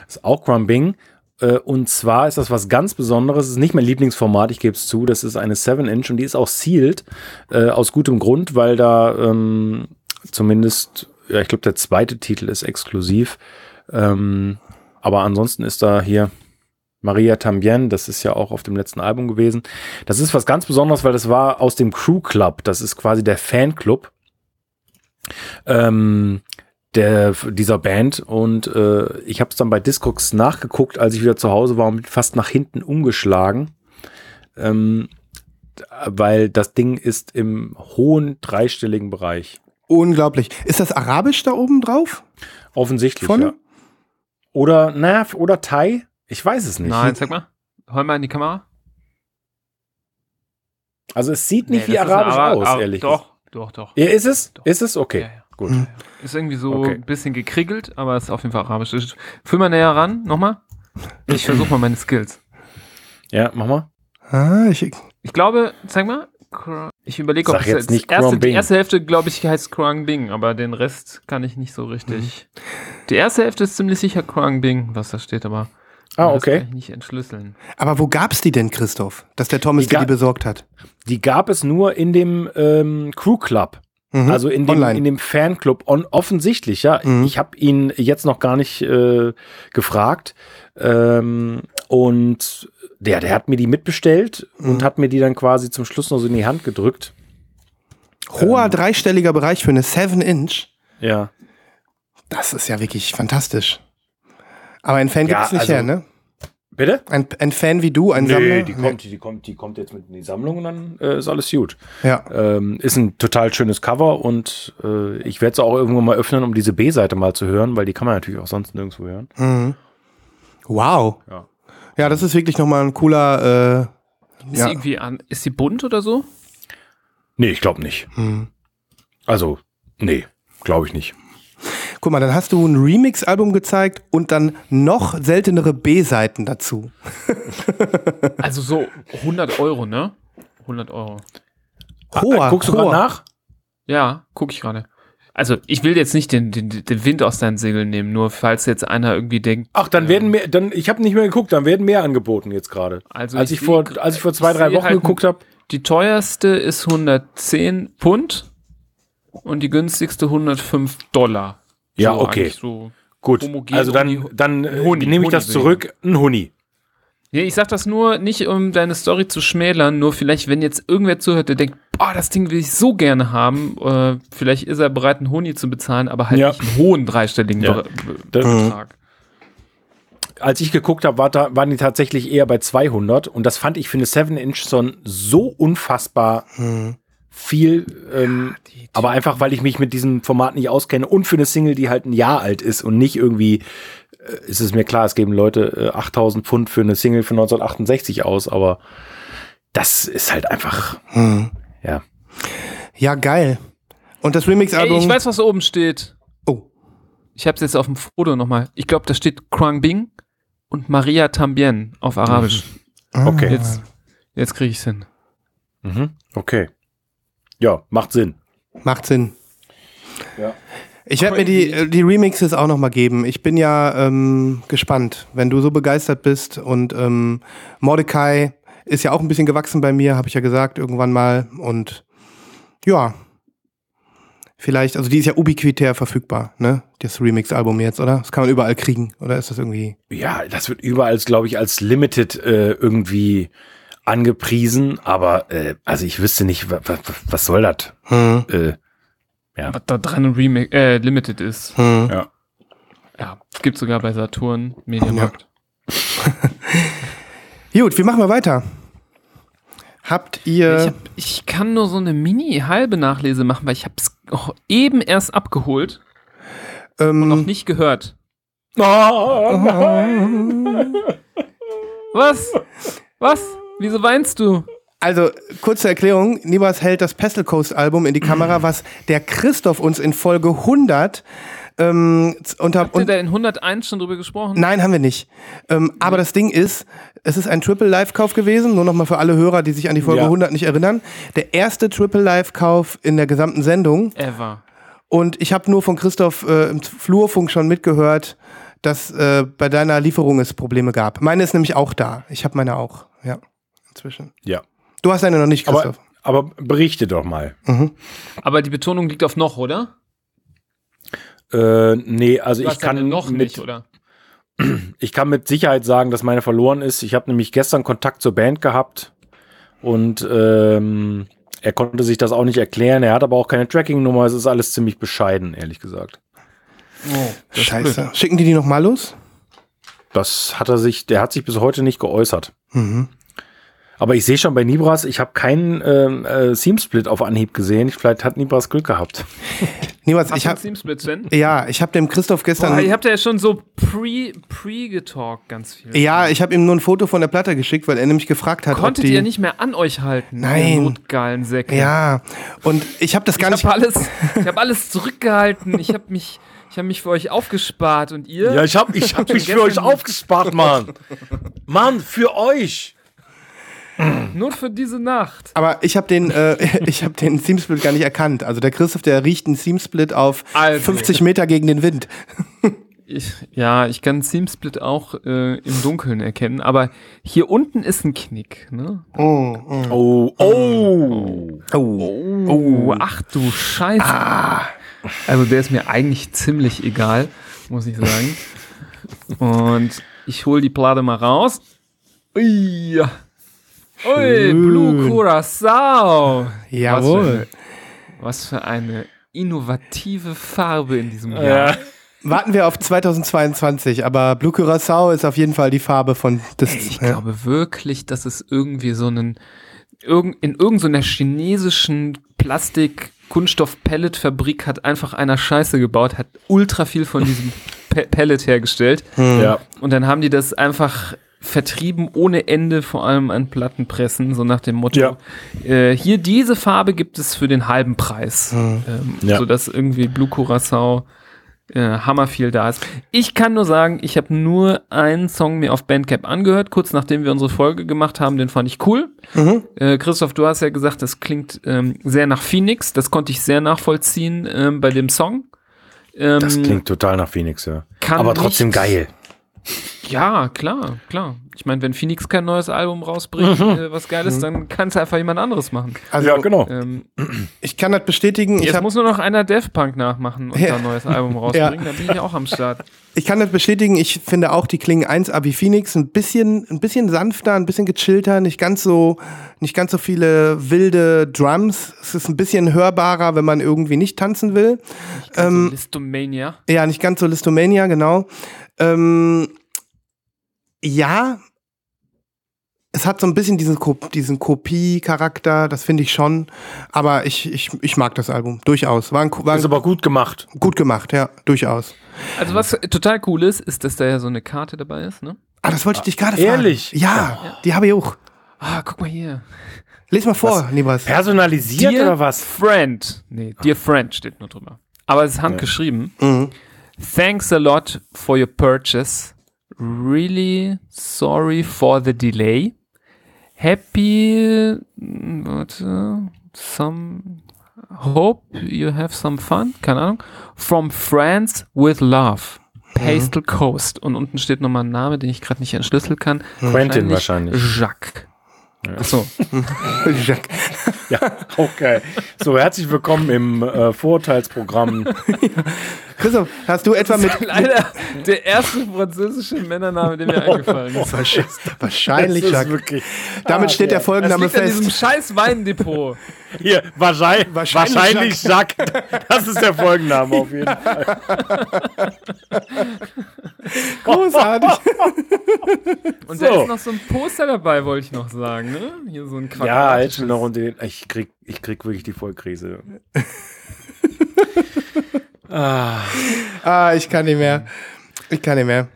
Das ist auch Crumbing. Äh, Und zwar ist das was ganz Besonderes. Es ist nicht mein Lieblingsformat, ich gebe es zu. Das ist eine 7-Inch und die ist auch sealed. Äh, aus gutem Grund, weil da ähm, zumindest, ja, ich glaube, der zweite Titel ist exklusiv. Ähm, aber ansonsten ist da hier Maria Tambien, das ist ja auch auf dem letzten Album gewesen. Das ist was ganz Besonderes, weil das war aus dem Crew Club. Das ist quasi der Fanclub. Ähm, der, dieser Band und äh, ich habe es dann bei Discogs nachgeguckt, als ich wieder zu Hause war und fast nach hinten umgeschlagen, ähm, weil das Ding ist im hohen dreistelligen Bereich. Unglaublich. Ist das Arabisch da oben drauf? Offensichtlich, Vorne? ja. Oder, naja, oder Thai? Ich weiß es nicht. Nein, sag mal. Hol mal in die Kamera. Also es sieht nicht Nee, wie arabisch Ara- aus, Ara- ehrlich Doch, doch, doch. Ja, ist es? Doch. Ist es? Okay, Ja, ja. gut. Mhm. Ist irgendwie so Okay. ein bisschen gekriegelt, aber ist auf jeden Fall arabisch. Ich- Fühl mal näher ran, nochmal. Ich versuche mal meine Skills. Ja, mach mal. Ah, ich, Ich glaube, zeig mal. Ich überlege, ob Sag es jetzt nicht erste, die erste Hälfte, glaube ich, heißt Krang Bing, aber den Rest kann ich nicht so richtig. Die erste Hälfte ist ziemlich sicher Krang Bing, was da steht, aber Ah, das kann okay. ich nicht entschlüsseln. aber wo gab's die denn, Christoph? Dass der Thomas Die dir ga- die besorgt hat? Die gab es nur in dem ähm, Crew Club. Mhm. Also in dem, Online. in dem Fanclub. On, offensichtlich, ja. Mhm. Ich habe ihn jetzt noch gar nicht äh, gefragt. Ähm, und der, der hat mir die mitbestellt Mhm. und hat mir die dann quasi zum Schluss noch so in die Hand gedrückt. Hoher ähm, dreistelliger Bereich für eine 7-Inch. Ja. Das ist ja wirklich fantastisch. Aber ein Fan Ja, gibt's nicht also- her, ne? Bitte? Ein, ein Fan wie du, ein Sammler? die kommt, die, kommt, die kommt jetzt mit in die Sammlung und dann äh, ist alles gut. Ja. Ähm, ist ein total schönes Cover und äh, ich werde es auch irgendwann mal öffnen, um diese B-Seite mal zu hören, weil die kann man natürlich auch sonst nirgendwo hören. Mhm. Wow. Ja. Ja, das ist wirklich nochmal ein cooler. Äh, Ist ja. sie irgendwie an, ist sie bunt oder so? Nee, ich glaube nicht. Mhm. Also, nee, glaube ich nicht. Guck mal, dann hast du ein Remix-Album gezeigt und dann noch seltenere B-Seiten dazu. [LAUGHS] Also so 100 Euro, ne? 100 Euro. Hoher, Guckst du gerade nach? Ja, gucke ich gerade. Also ich will jetzt nicht den, den, den Wind aus deinen Segeln nehmen, nur falls jetzt einer irgendwie denkt. Ach, dann werden mehr, dann, ich habe nicht mehr geguckt, dann werden mehr angeboten jetzt gerade. Also als ich ich, vor, als ich vor zwei, drei Wochen halt geguckt habe, Die teuerste ist 110 Pfund und die günstigste 105 Dollar. Ja, So okay. So. gut. Also dann, dann äh, Huni, nehme ich Huni das zurück. Ein Huni. Ja, ich sag das nur nicht, um deine Story zu schmälern, nur vielleicht, wenn jetzt irgendwer zuhört, der denkt, boah, das Ding will ich so gerne haben, äh, vielleicht ist er bereit, einen Honi zu bezahlen, aber halt Ja. nicht einen hohen dreistelligen Ja. Betrag. Als ich geguckt habe, war da, waren die tatsächlich eher bei 200 und das fand ich für eine 7-Inch so, so unfassbar viel. Ähm, die- aber einfach, weil ich mich mit diesem Format nicht auskenne und für eine Single, die halt ein Jahr alt ist und nicht irgendwie, äh, ist es mir klar, es geben Leute äh, 8000 Pfund für eine Single von 1968 aus, aber das ist halt einfach, Hm. ja. Ja, geil. Und das Remix-Album. ich weiß, was oben steht. Oh. Ich hab's jetzt auf dem Foto nochmal. Ich glaube, da steht Krang Bing und Maria Tambien auf Arabisch. Ah. okay. Jetzt, jetzt kriege ich's hin. Mhm. Okay. Ja, macht Sinn. Macht Sinn. Ja. Ich werde mir die, äh, die Remixes auch noch mal geben. Ich bin ja ähm, gespannt, wenn du so begeistert bist. Und ähm, Mordecai ist ja auch ein bisschen gewachsen bei mir, habe ich ja gesagt, irgendwann mal. Und ja, vielleicht, also die ist ja ubiquitär verfügbar, ne? Das Remix-Album jetzt, oder? Das kann man überall kriegen, oder ist das irgendwie. Ja, das wird überall, glaube ich, als Limited äh, irgendwie angepriesen, aber äh, also ich wüsste nicht, wa, wa, was soll das? Hm, Äh, ja. Was da dran Remake, äh, Limited ist. hm. ja. Ja, es gibt sogar bei Saturn, Mediamarkt. [LAUGHS] Gut, wie machen wir weiter? Habt ihr. Ich, hab, ich kann nur so eine mini-halbe Nachlese machen, weil ich habe es eben erst abgeholt ähm, und noch nicht gehört. Oh, nein. Was? Was? Wieso weinst du? Also, kurze Erklärung. Nibas hält das Pestle Coast Album in die Kamera, [CLEARS THROAT] was der Christoph uns in Folge 100 ähm, unter, Habt ihr und, da in 101 schon drüber gesprochen? Nein, haben wir nicht. Ähm, aber das Ding ist, es ist ein Triple Live Kauf gewesen, nur nochmal für alle Hörer, die sich an die Folge Ja. 100 nicht erinnern. Der erste Triple Live Kauf in der gesamten Sendung. Ever. Und ich habe nur von Christoph äh, im Flurfunk schon mitgehört, dass äh, bei deiner Lieferung es Probleme gab. Meine ist nämlich auch da. Ich habe meine auch, ja, inzwischen. Ja. Du hast deine noch nicht, Aber, Christoph. aber berichte doch mal. Mhm. Aber die Betonung liegt auf noch, oder? Äh, nee, also Du ich kann noch mit, nicht, oder? [CLEARS THROAT] ich kann mit Sicherheit sagen, dass meine verloren ist. Ich habe nämlich gestern Kontakt zur Band gehabt und ähm, er konnte sich das auch nicht erklären. Er hat aber auch keine Tracking-Nummer. Es ist alles ziemlich bescheiden, ehrlich gesagt. Oh, Scheiße. Schicken die die nochmal los? Das hat er sich, der hat sich bis heute nicht geäußert. Mhm. Aber ich sehe schon bei Nibras, ich habe keinen ähm, äh, Seam-Split auf Anhieb gesehen. Vielleicht hat Nibras Glück gehabt. [LAUGHS] Niemals, Hast ich habe Sven? ja, ich habe dem Christoph gestern Boah, ihr habt ja schon so pre, pre getalkt ganz viel. Ja, ich habe ihm nur ein Foto von der Platte geschickt, weil er nämlich gefragt hat, Konntet ob die ihr nicht mehr an euch halten? Nein. Notgeilen Säcke. Ja, und ich habe das gar ich nicht habe alles, ich habe alles zurückgehalten. Ich habe mich, ich habe mich für euch aufgespart und ihr? Ja, ich habe ich hab [LAUGHS] mich für euch aufgespart, Mann. Mann, für euch. Nur für diese Nacht. aber ich habe den äh, [LAUGHS] ich habe den Seamsplit gar nicht erkannt. Also der Christoph, der riecht einen Seamsplit auf Also. 50 Meter gegen den Wind. Ich, ja, ich kann Seamsplit auch äh, im Dunkeln erkennen, aber hier unten ist ein Knick. Ne? Oh, oh. Oh, oh. oh. Oh, ach du Scheiße. Also der ist mir eigentlich ziemlich egal, muss ich sagen. [LAUGHS] Und ich hole die Platte mal raus. Ui, Ui Blue Curacao. Jawohl. Was für, eine, was für eine innovative Farbe in diesem Jahr. Ja. Warten wir auf 2022, aber Blue Curacao ist auf jeden Fall die Farbe von des Ich ja. glaube wirklich, dass es irgendwie so einen in irgendeiner chinesischen Plastik Kunststoff-Pellet-Fabrik hat einfach einer Scheiße gebaut, hat ultra viel von diesem [LAUGHS] Pe Pellet hergestellt ja. und dann haben die das einfach vertrieben ohne Ende, vor allem an Plattenpressen, so nach dem Motto, Ja. äh, hier diese Farbe gibt es für den halben Preis, ähm, Ja. sodass irgendwie Blue Curacao äh, hammer viel da ist. Ich kann nur sagen, ich habe nur einen Song mir auf Bandcamp angehört, kurz nachdem wir unsere Folge gemacht haben, den fand ich cool. Mhm. Äh, Christoph, du hast ja gesagt, das klingt ähm, sehr nach Phoenix, das konnte ich sehr nachvollziehen ähm, bei dem Song. Ähm, Das klingt total nach Phoenix, ja. Aber trotzdem geil. Ja, klar, klar. Ich meine, wenn Phoenix kein neues Album rausbringt, äh, was geil ist, dann kann es einfach jemand anderes machen. Also, ja, genau. Ähm, ich kann das bestätigen. Ich, jetzt hab, muss nur noch einer Daft Punk nachmachen und Ja. ein neues Album [LAUGHS] rausbringen, dann bin ich auch am Start. ich kann das bestätigen. Ich finde auch, die klingen 1 wie Phoenix ein bisschen, ein bisschen sanfter, ein bisschen gechillter, nicht ganz so, nicht ganz so viele wilde Drums. Es ist ein bisschen hörbarer, wenn man irgendwie nicht tanzen will. Ähm, so Listomania. Ja, nicht ganz so Listomania, genau. Ähm, ja, es hat so ein bisschen diesen, Ko diesen Kopie-Charakter, das finde ich schon. Aber ich, ich, ich mag das Album, durchaus. War, ein, war Ist aber gut gemacht. gut gemacht, ja, durchaus. Also was total cool ist, ist, dass da ja so eine Karte dabei ist, ne? Ah, das wollte ich dich gerade fragen. Ehrlich? Ja, die habe ich auch. Ah, guck mal hier. Lies mal vor, Nibas. Personalisiert Dear oder was? Friend. Nee, Dear Friend steht nur drüber. Aber es ist handgeschrieben. Mhm. Thanks a lot for your purchase. Really sorry for the delay. Happy, mm, warte, some, hope you have some fun, keine Ahnung. From friends with love. Pastel Coast. Und unten steht nochmal ein Name, den ich gerade nicht entschlüsseln kann. Quentin wahrscheinlich. Jacques. Achso. [LAUGHS] Jacques. Ja, okay. So, herzlich willkommen im äh, Vorurteilsprogramm. [LAUGHS] Christoph, hast du etwa mit. [LAUGHS] Leider der erste französische Männername, der mir eingefallen ist. Wahrscheinlich, Das ist Jacques. wirklich. Damit steht der Das Folgenname liegt an diesem fest. scheiß Weindepot. Hier, wahrscheinlich, Wahrscheinlich wahrscheinlich Jacques. Das ist der Folgenname auf jeden [LAUGHS] Fall. Großartig. Und So. da ist noch so ein Poster dabei, wollte ich noch sagen. Ne? Hier so ein Ja, jetzt noch unter den. Ich krieg, ich krieg wirklich die Vollkrise. [LAUGHS] ah. Ah, ich kann nicht mehr. Ich kann nicht mehr.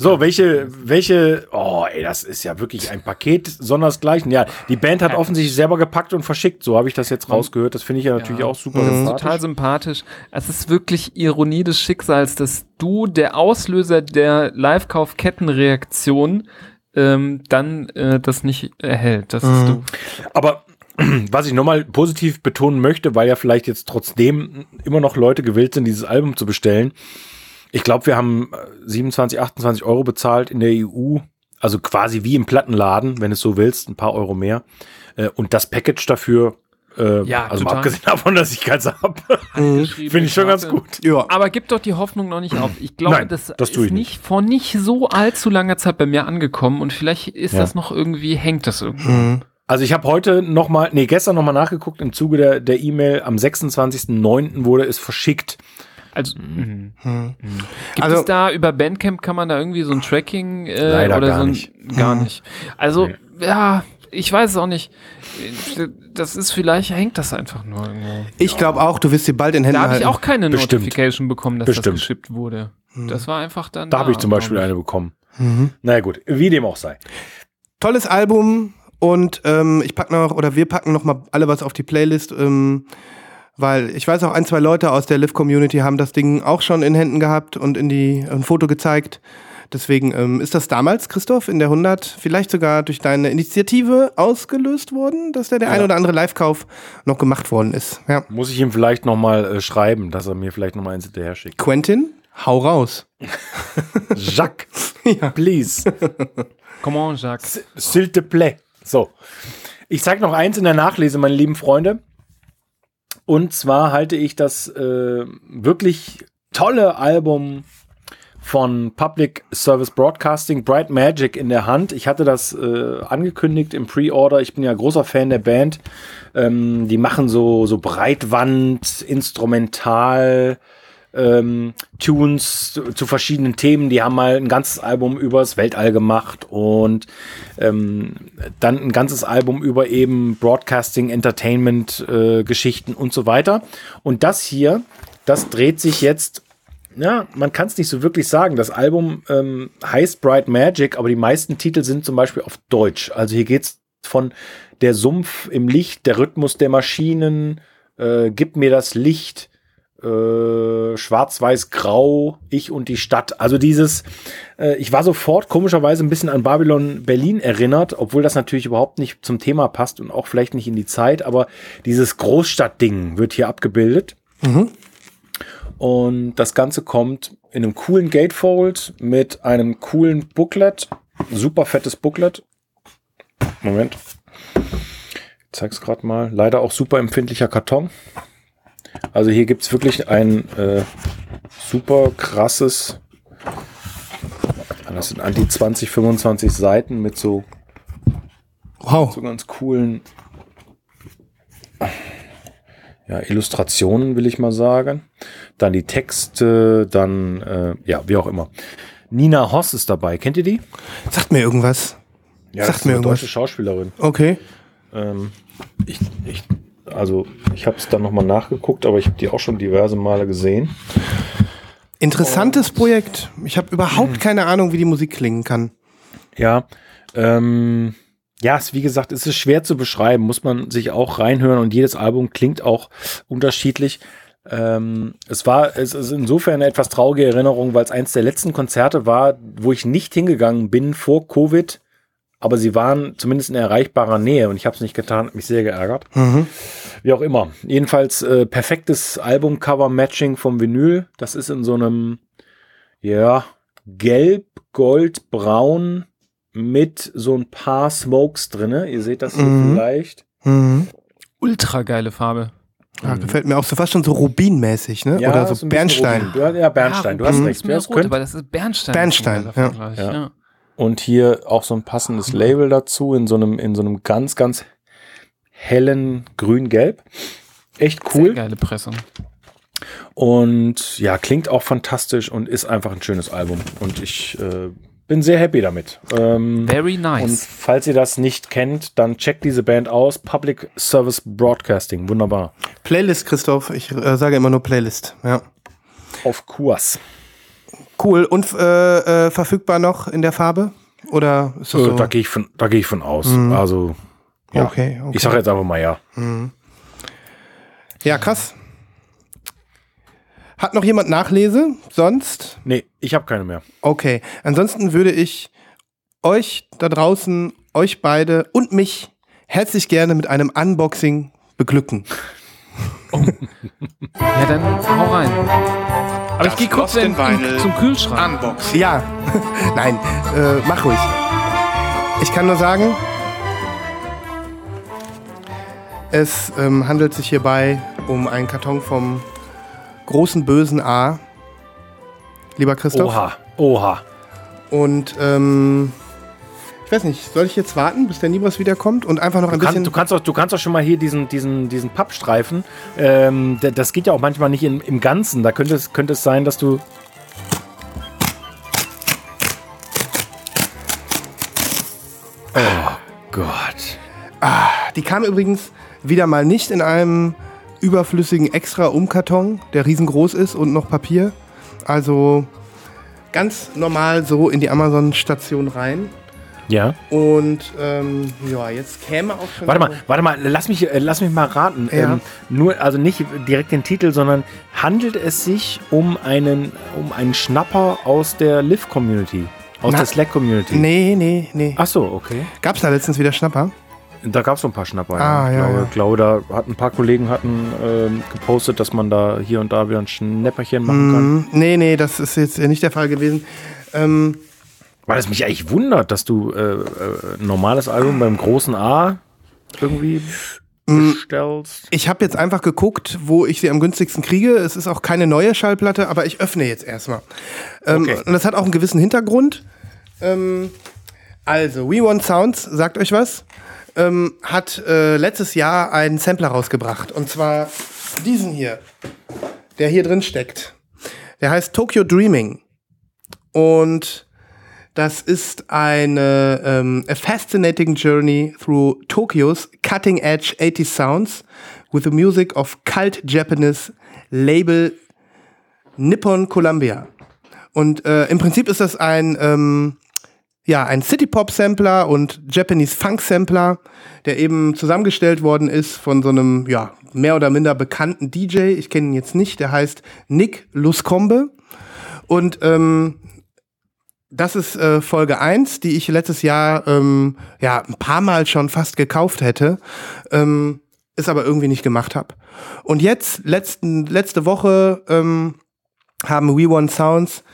So, welche, welche, oh, ey, das ist ja wirklich ein Paket sondersgleichen. Ja, die Band hat offensichtlich selber gepackt und verschickt, so habe ich das jetzt rausgehört. Das finde ich ja natürlich Ja. auch super Das ist sympathisch. total sympathisch. Es ist wirklich Ironie des Schicksals, dass du der Auslöser der Live-Kauf-Kettenreaktion ähm, dann äh, das nicht erhält. Das ist du. Aber was ich nochmal positiv betonen möchte, weil ja vielleicht jetzt trotzdem immer noch Leute gewillt sind, dieses Album zu bestellen. Ich glaube, wir haben äh, 27, 28 Euro bezahlt in der EU. Also quasi wie im Plattenladen, wenn du es so willst, ein paar Euro mehr. Äh, Und das Package dafür, äh, Ja, also mal total. abgesehen davon, dass ich keins habe, Handgeschriebene [LAUGHS] finde ich schon ganz gut. Ja. Aber gib doch die Hoffnung noch nicht auf. Ich glaube, Nein, das, das ist ich nicht vor nicht so allzu langer Zeit bei mir angekommen und vielleicht ist Ja. das noch irgendwie, hängt das irgendwie. Mhm. Also ich habe heute noch mal, nee, gestern noch mal nachgeguckt im Zuge der der E-Mail. Am 26.09. wurde es verschickt. Also, mhm. Mhm. gibt Also- es da über Bandcamp kann man da irgendwie so ein Tracking äh, Leider oder gar so ein, nicht. gar Mhm. nicht. Also, Nee. ja, ich weiß es auch nicht. Das ist vielleicht hängt das einfach nur irgendwo. Ich glaube auch, du wirst sie bald in Händen Da habe ich auch keine Bestimmt. Notification bekommen, dass Bestimmt. das geschippt wurde. Das war einfach dann. Da habe ich zum Beispiel eine bekommen. Mhm. Naja gut, wie dem auch sei. Tolles Album und ähm, ich pack noch, oder wir packen noch mal alle was auf die Playlist, ähm, weil ich weiß auch, ein, zwei Leute aus der Live-Community haben das Ding auch schon in Händen gehabt und in die ein Foto gezeigt. Deswegen ähm, ist das damals, Christoph, in der 100 vielleicht sogar durch deine Initiative ausgelöst worden, dass da der Ja. ein oder andere Live-Kauf noch gemacht worden ist. Ja. Muss ich ihm vielleicht noch mal äh, schreiben, dass er mir vielleicht noch mal eins hinterher schickt. Quentin, hau raus. [LAUGHS] Jacques, [LAUGHS] Ja. please. Come on, Jacques. S'il te plaît. So. Ich zeige noch eins in der Nachlese, meine lieben Freunde. Und zwar halte ich das äh, wirklich tolle Album von Public Service Broadcasting, Bright Magic, in der Hand. Ich hatte das äh, angekündigt im Pre-Order. Ich bin ja großer Fan der Band. Ähm, die machen so, so Breitwand, Instrumental, ähm, Tunes zu, zu verschiedenen Themen. Die haben mal ein ganzes Album übers Weltall gemacht und ähm, dann ein ganzes Album über eben Broadcasting, Entertainment, äh, Geschichten und so weiter. Und das hier, das dreht sich jetzt ja, man kann es nicht so wirklich sagen. Das Album ähm, heißt Bright Magic, aber die meisten Titel sind zum Beispiel auf Deutsch. Also hier geht's von der Sumpf im Licht, der Rhythmus der Maschinen, äh, gib mir das Licht, äh, Schwarz-Weiß-Grau, ich und die Stadt. Also dieses, äh, ich war sofort komischerweise ein bisschen an Babylon Berlin erinnert, obwohl das natürlich überhaupt nicht zum Thema passt und auch vielleicht nicht in die Zeit, aber dieses Großstadtding wird hier abgebildet. Und das Ganze kommt in einem coolen Gatefold mit einem coolen Booklet, super fettes Booklet. Moment. Ich zeig's gerade mal. Leider auch super empfindlicher Karton. Also hier gibt's wirklich ein äh, super krasses, das sind an die 20, 25 Seiten mit so, Wow. so ganz coolen ja, Illustrationen, will ich mal sagen. Dann die Texte, dann, äh, ja, wie auch immer. Nina Hoss ist dabei. Kennt ihr die? Sagt mir irgendwas. Ja, Sagt mir eine irgendwas. deutsche Schauspielerin. Okay. Ähm, ich, ich, also ich habe es dann nochmal nachgeguckt, aber ich habe die auch schon diverse Male gesehen. Interessantes Projekt. Ich habe überhaupt keine Ahnung, wie die Musik klingen kann. Ja, ähm, ja, es, wie gesagt, es ist schwer zu beschreiben, muss man sich auch reinhören und jedes Album klingt auch unterschiedlich. Ähm, es war, es ist insofern eine etwas traurige Erinnerung, weil es eins der letzten Konzerte war, wo ich nicht hingegangen bin vor Covid, aber sie waren zumindest in erreichbarer Nähe und ich habe es nicht getan, hat mich sehr geärgert. Wie auch immer. Jedenfalls äh, perfektes Albumcover-Matching vom Vinyl. Das ist in so einem, ja, gelb, gold, braun mit so ein paar Smokes drinne. Ihr seht das hier Mhm. vielleicht. Mhm. Ultra geile Farbe. Ja, gefällt mir auch so fast schon so Rubinmäßig, ne? Oder ist so Bernstein. hast- Ja, Bernstein, du hast Mhm. recht. Das rot, könnte, aber das ist Bernstein. Bernstein, ja. Ja. Und hier auch so ein passendes Label dazu in so einem, in so einem ganz, ganz hellen grün-gelb. Echt Sehr cool. geile Pressung. Und ja, klingt auch fantastisch und ist einfach ein schönes Album. Und ich äh, bin sehr happy damit. Ähm, Very und nice. falls ihr das nicht kennt, dann checkt diese Band aus. Public Service Broadcasting. Wunderbar. Playlist, Christoph. Ich äh, sage immer nur Playlist. Ja. Auf Kurs. Cool. Und äh, äh, verfügbar noch in der Farbe? Oder ist das Äh, so? Da gehe ich, von- da geh ich von aus. Also, ja. Okay, okay. Ich sage jetzt einfach mal ja. Ja, krass. Hat noch jemand Nachlese? Sonst? Nee, ich habe keine mehr. Okay. Ansonsten würde ich euch da draußen, euch beide und mich herzlich gerne mit einem Unboxing beglücken. Ja, dann hau rein. Aber ich gehe kurz in, in, zum Kühlschrank. Unboxing. Ja. [LAUGHS] Nein, äh, mach ruhig. Ich kann nur sagen, es ähm, handelt sich hierbei um einen Karton vom großen bösen A. Lieber Christoph. Oha, oha. Und ähm, ich weiß nicht, soll ich jetzt warten, bis der Nibras wiederkommt und einfach noch ein Du, kann, bisschen. du, kannst auch, du kannst auch schon mal hier diesen, diesen, diesen Pappstreifen. Ähm, das geht ja auch manchmal nicht in, im Ganzen. Da könnte es, könnte es sein, dass du. Oh Gott. Die kam übrigens wieder mal nicht in einem überflüssigen extra Umkarton, der riesengroß ist und noch Papier. Also ganz normal so in die Amazon-Station rein. Ja. Und ähm, ja, jetzt käme auch schon. Warte mal, warte mal, lass mich, äh, lass mich mal raten. Ja. Ähm, nur, also nicht direkt den Titel, sondern handelt es sich um einen, um einen Schnapper aus der Live-Community? Aus Na- der Slack-Community? Nee, nee, nee. Ach so, okay. Gab's da letztens wieder Schnapper? Da gab es so ein paar Schnapper. Ah, ich ja, glaube, ja. glaube, da hat ein paar Kollegen hatten ähm, gepostet, dass man da hier und da wieder ein Schnäpperchen machen kann. Mhm. Nee, nee, das ist jetzt nicht der Fall gewesen. Ähm, Weil es mich eigentlich wundert, dass du äh, äh, ein normales Album beim großen A irgendwie Mhm. bestellst. Ich habe jetzt einfach geguckt, wo ich sie am günstigsten kriege. Es ist auch keine neue Schallplatte, aber ich öffne jetzt erstmal. Ähm, Okay. Und das hat auch einen gewissen Hintergrund. Ähm, also, We Want Sounds, sagt euch was, ähm, hat äh, letztes Jahr einen Sampler rausgebracht. Und zwar diesen hier, der hier drin steckt. Der heißt Tokyo Dreaming. Und das ist eine ähm, a fascinating journey through Tokyo's cutting edge 80s sounds with the music of cult Japanese label Nippon Columbia. Und äh, im Prinzip ist das ein ähm, ja, ein City-Pop-Sampler und Japanese Funk-Sampler, der eben zusammengestellt worden ist von so einem, ja, mehr oder minder bekannten DJ. Ich kenne ihn jetzt nicht, der heißt Nick Luscombe. Und ähm, das ist äh, Folge 1, die ich letztes Jahr ähm, ja, ein paar Mal schon fast gekauft hätte, ähm, es aber irgendwie nicht gemacht habe. Und jetzt, letzten, letzte Woche, ähm, haben We One Sounds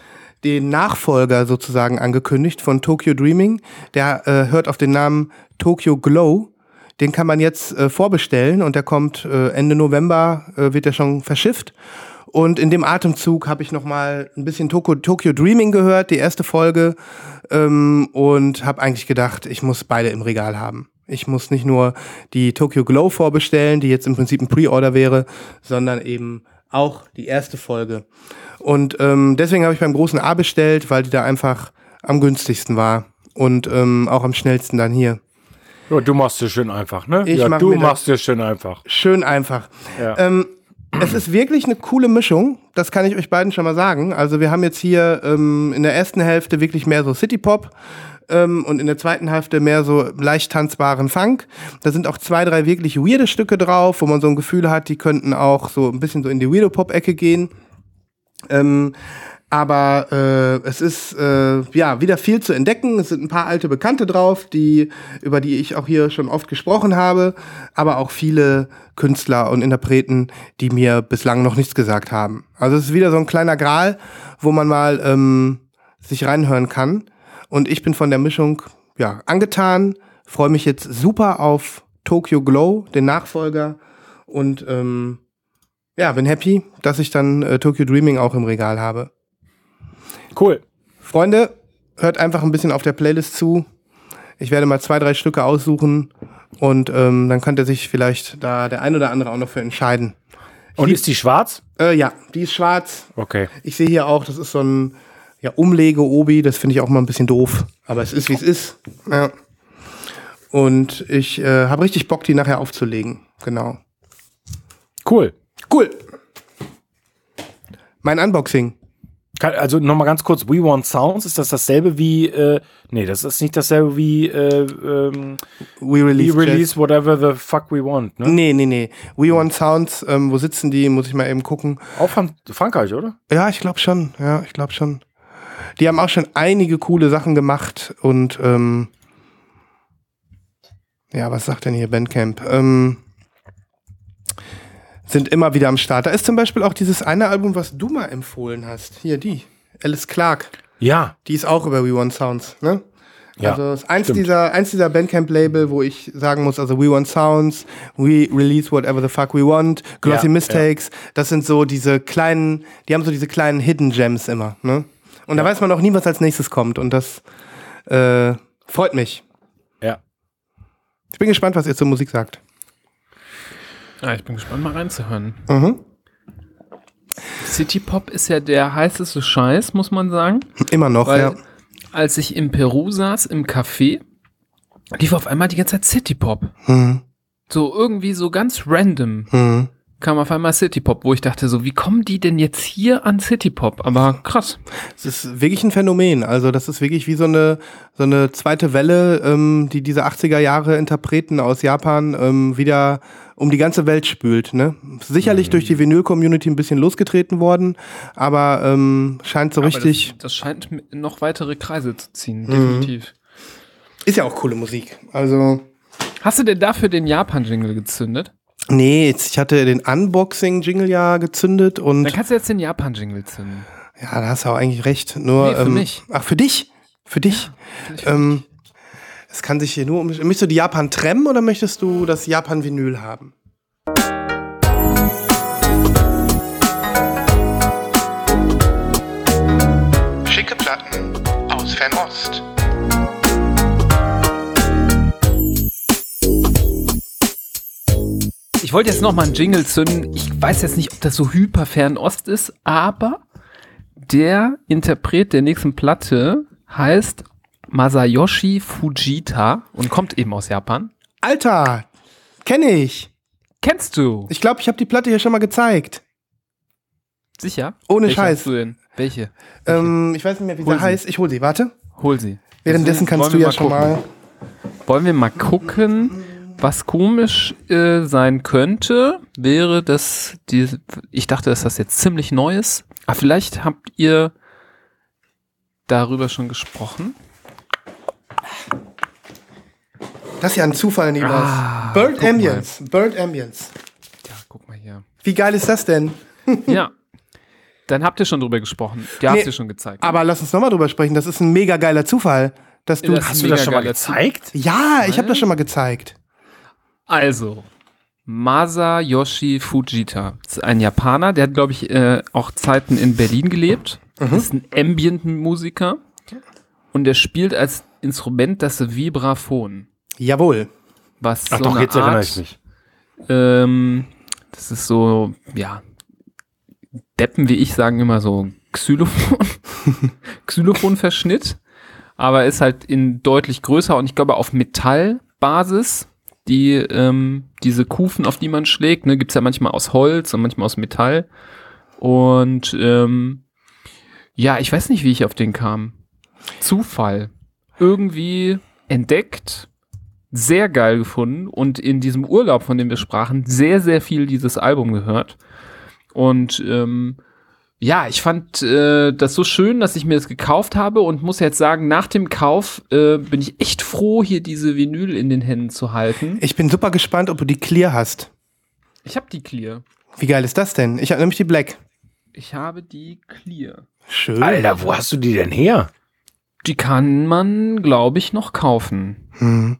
den Nachfolger sozusagen angekündigt von Tokyo Dreaming. Der äh, hört auf den Namen Tokyo Glow. Den kann man jetzt äh, vorbestellen und der kommt äh, Ende November, äh, wird er schon verschifft. Und in dem Atemzug habe ich noch mal ein bisschen Tokyo, Tokyo Dreaming gehört, die erste Folge, ähm, und habe eigentlich gedacht, ich muss beide im Regal haben. Ich muss nicht nur die Tokyo Glow vorbestellen, die jetzt im Prinzip ein Pre-Order wäre, sondern eben auch die erste Folge. Und ähm, deswegen habe ich beim großen A bestellt, weil die da einfach am günstigsten war und ähm, auch am schnellsten dann hier. Ja, du machst es schön einfach, ne? Ich ja, mach du machst es schön einfach. Schön einfach. Ja. Ähm, es ist wirklich eine coole Mischung, das kann ich euch beiden schon mal sagen. Also wir haben jetzt hier ähm, in der ersten Hälfte wirklich mehr so City Pop ähm, und in der zweiten Hälfte mehr so leicht tanzbaren Funk. Da sind auch zwei, drei wirklich weirde Stücke drauf, wo man so ein Gefühl hat, die könnten auch so ein bisschen so in die Weirdo Pop Ecke gehen. Ähm, aber äh, es ist äh, ja wieder viel zu entdecken. Es sind ein paar alte Bekannte drauf, die über die ich auch hier schon oft gesprochen habe, aber auch viele Künstler und Interpreten, die mir bislang noch nichts gesagt haben. Also es ist wieder so ein kleiner Gral, wo man mal ähm, sich reinhören kann. Und ich bin von der Mischung ja angetan, freue mich jetzt super auf Tokyo Glow, den Nachfolger und ähm, ja, bin happy, dass ich dann äh, Tokyo Dreaming auch im Regal habe. Cool. Freunde, hört einfach ein bisschen auf der Playlist zu. Ich werde mal zwei, drei Stücke aussuchen und ähm, dann könnte sich vielleicht da der ein oder andere auch noch für entscheiden. Und ist die schwarz? Äh, ja, die ist schwarz. Okay. Ich sehe hier auch, das ist so ein ja, Umlege-Obi, das finde ich auch mal ein bisschen doof. Aber es ist, wie es ist. Ja. Und ich äh, habe richtig Bock, die nachher aufzulegen. Genau. Cool. Cool. Mein Unboxing. Also nochmal ganz kurz, We Want Sounds, ist das dasselbe wie, äh, nee, das ist nicht dasselbe wie, äh, ähm, We We release, Release Whatever the Fuck We Want, ne? Nee, nee, nee. We Want Sounds, ähm, wo sitzen die? Muss ich mal eben gucken. Auch von Frankreich, oder? Ja, ich glaube schon. Ja, ich glaube schon. Die haben auch schon einige coole Sachen gemacht und ähm, ja, was sagt denn hier Bandcamp? Ähm, sind immer wieder am Start. Da ist zum Beispiel auch dieses eine Album, was du mal empfohlen hast. Hier, die. Alice Clark. Ja. Die ist auch über We Want Sounds, ne? Ja, also ist eins stimmt. dieser, eins dieser Bandcamp-Label, wo ich sagen muss, also We Want Sounds, We Release Whatever the Fuck We Want, Glossy Ja, Mistakes, das sind so diese kleinen, die haben so diese kleinen Hidden Gems immer, ne? Und da weiß man auch nie, was als nächstes kommt und das äh, freut mich. Ja. Ich bin gespannt, was ihr zur Musik sagt. Ah, ich bin gespannt, mal reinzuhören. Mhm. City Pop ist ja der heißeste Scheiß, muss man sagen. Immer noch, Weil ja. als ich in Peru saß, im Café, lief auf einmal die ganze Zeit City Pop. Mhm. So irgendwie so ganz random Mhm. kam auf einmal City Pop, wo ich dachte so, wie kommen die denn jetzt hier an City Pop? Aber krass. Es ist wirklich ein Phänomen. Also das ist wirklich wie so eine, so eine zweite Welle, ähm, die diese 80er Jahre Interpreten aus Japan ähm, wieder um die ganze Welt spült. Ne? Sicherlich durch die Vinyl-Community ein bisschen losgetreten worden, aber ähm, scheint so Aber richtig. Das, das scheint noch weitere Kreise zu ziehen, Mhm. definitiv. Ist ja auch coole Musik. Also. Hast du denn dafür den Japan-Jingle gezündet? Nee, jetzt, ich hatte den Unboxing-Jingle ja gezündet und Dann kannst du jetzt den Japan-Jingle zünden. ja, da hast du auch eigentlich recht. Nur, Nee, für ähm, mich. Ach, für dich? Für dich? Vielleicht Ähm, es kann sich hier nur um. Möchtest du die Japan Trem oder möchtest du das Japan Vinyl haben? Schicke Platten aus Fernost. Ich wollte jetzt noch mal einen Jingle zünden. Ich weiß jetzt nicht, ob das so hyper Fernost ist, aber der Interpret der nächsten Platte heißt Masayoshi Fujita und kommt eben aus Japan. Alter, kenne ich. Kennst du? Ich glaube, ich habe die Platte hier schon mal gezeigt. Sicher? Ohne Welche Scheiß. hast du denn? Welche? Ähm, ich weiß nicht mehr, wie sie Hol sie. heißt. Ich hol sie, warte. Hol sie. Währenddessen kannst wollen du ja mal schon mal. Wollen wir mal gucken, was komisch äh, sein könnte, wäre das, die, ich dachte, dass das jetzt ziemlich neu ist, aber vielleicht habt ihr darüber schon gesprochen. Das ist ja ein Zufall, Nibas. Ah, Bird guck mal. Ambience. Bird Ambience. Ja, guck mal hier. Wie geil ist das denn? [LAUGHS] Ja. Dann habt ihr schon drüber gesprochen. Die habt Nee, ihr schon gezeigt. Aber lass uns nochmal drüber sprechen. Das ist ein mega geiler Zufall. Dass du. Das Hast du das schon mal gezeigt? ja, ich habe das schon mal gezeigt. Also, Masayoshi Fujita. Ist ein Japaner, der hat, glaube ich, äh, auch Zeiten in Berlin gelebt. Mhm. Ist ein Ambient-Musiker. Und der spielt als Instrument das Vibraphon. Jawohl. Was Ach so doch, eine jetzt erinnere Art, ich mich. Ähm, das ist so, ja, Deppen wie ich sagen immer so Xylophon, [LAUGHS] Xylophon-Verschnitt, aber ist halt in deutlich größer und ich glaube auf Metallbasis. Die, ähm, diese Kufen, auf die man schlägt, ne, gibt's ja manchmal aus Holz und manchmal aus Metall. Und ähm, ja, ich weiß nicht, wie ich auf den kam. Zufall. Irgendwie entdeckt, sehr geil gefunden und in diesem Urlaub, von dem wir sprachen, sehr, sehr viel dieses Album gehört. Und ähm, ja, ich fand äh, das so schön, dass ich mir das gekauft habe und muss jetzt sagen, nach dem Kauf äh, bin ich echt froh, hier diese Vinyl in den Händen zu halten. Ich bin super gespannt, ob du die Clear hast. Ich habe die Clear. Wie geil ist das denn? Ich habe nämlich die Black. Ich habe die Clear. Schön. Alter, wo hast du die denn her? Die kann man, glaube ich, noch kaufen. Hm.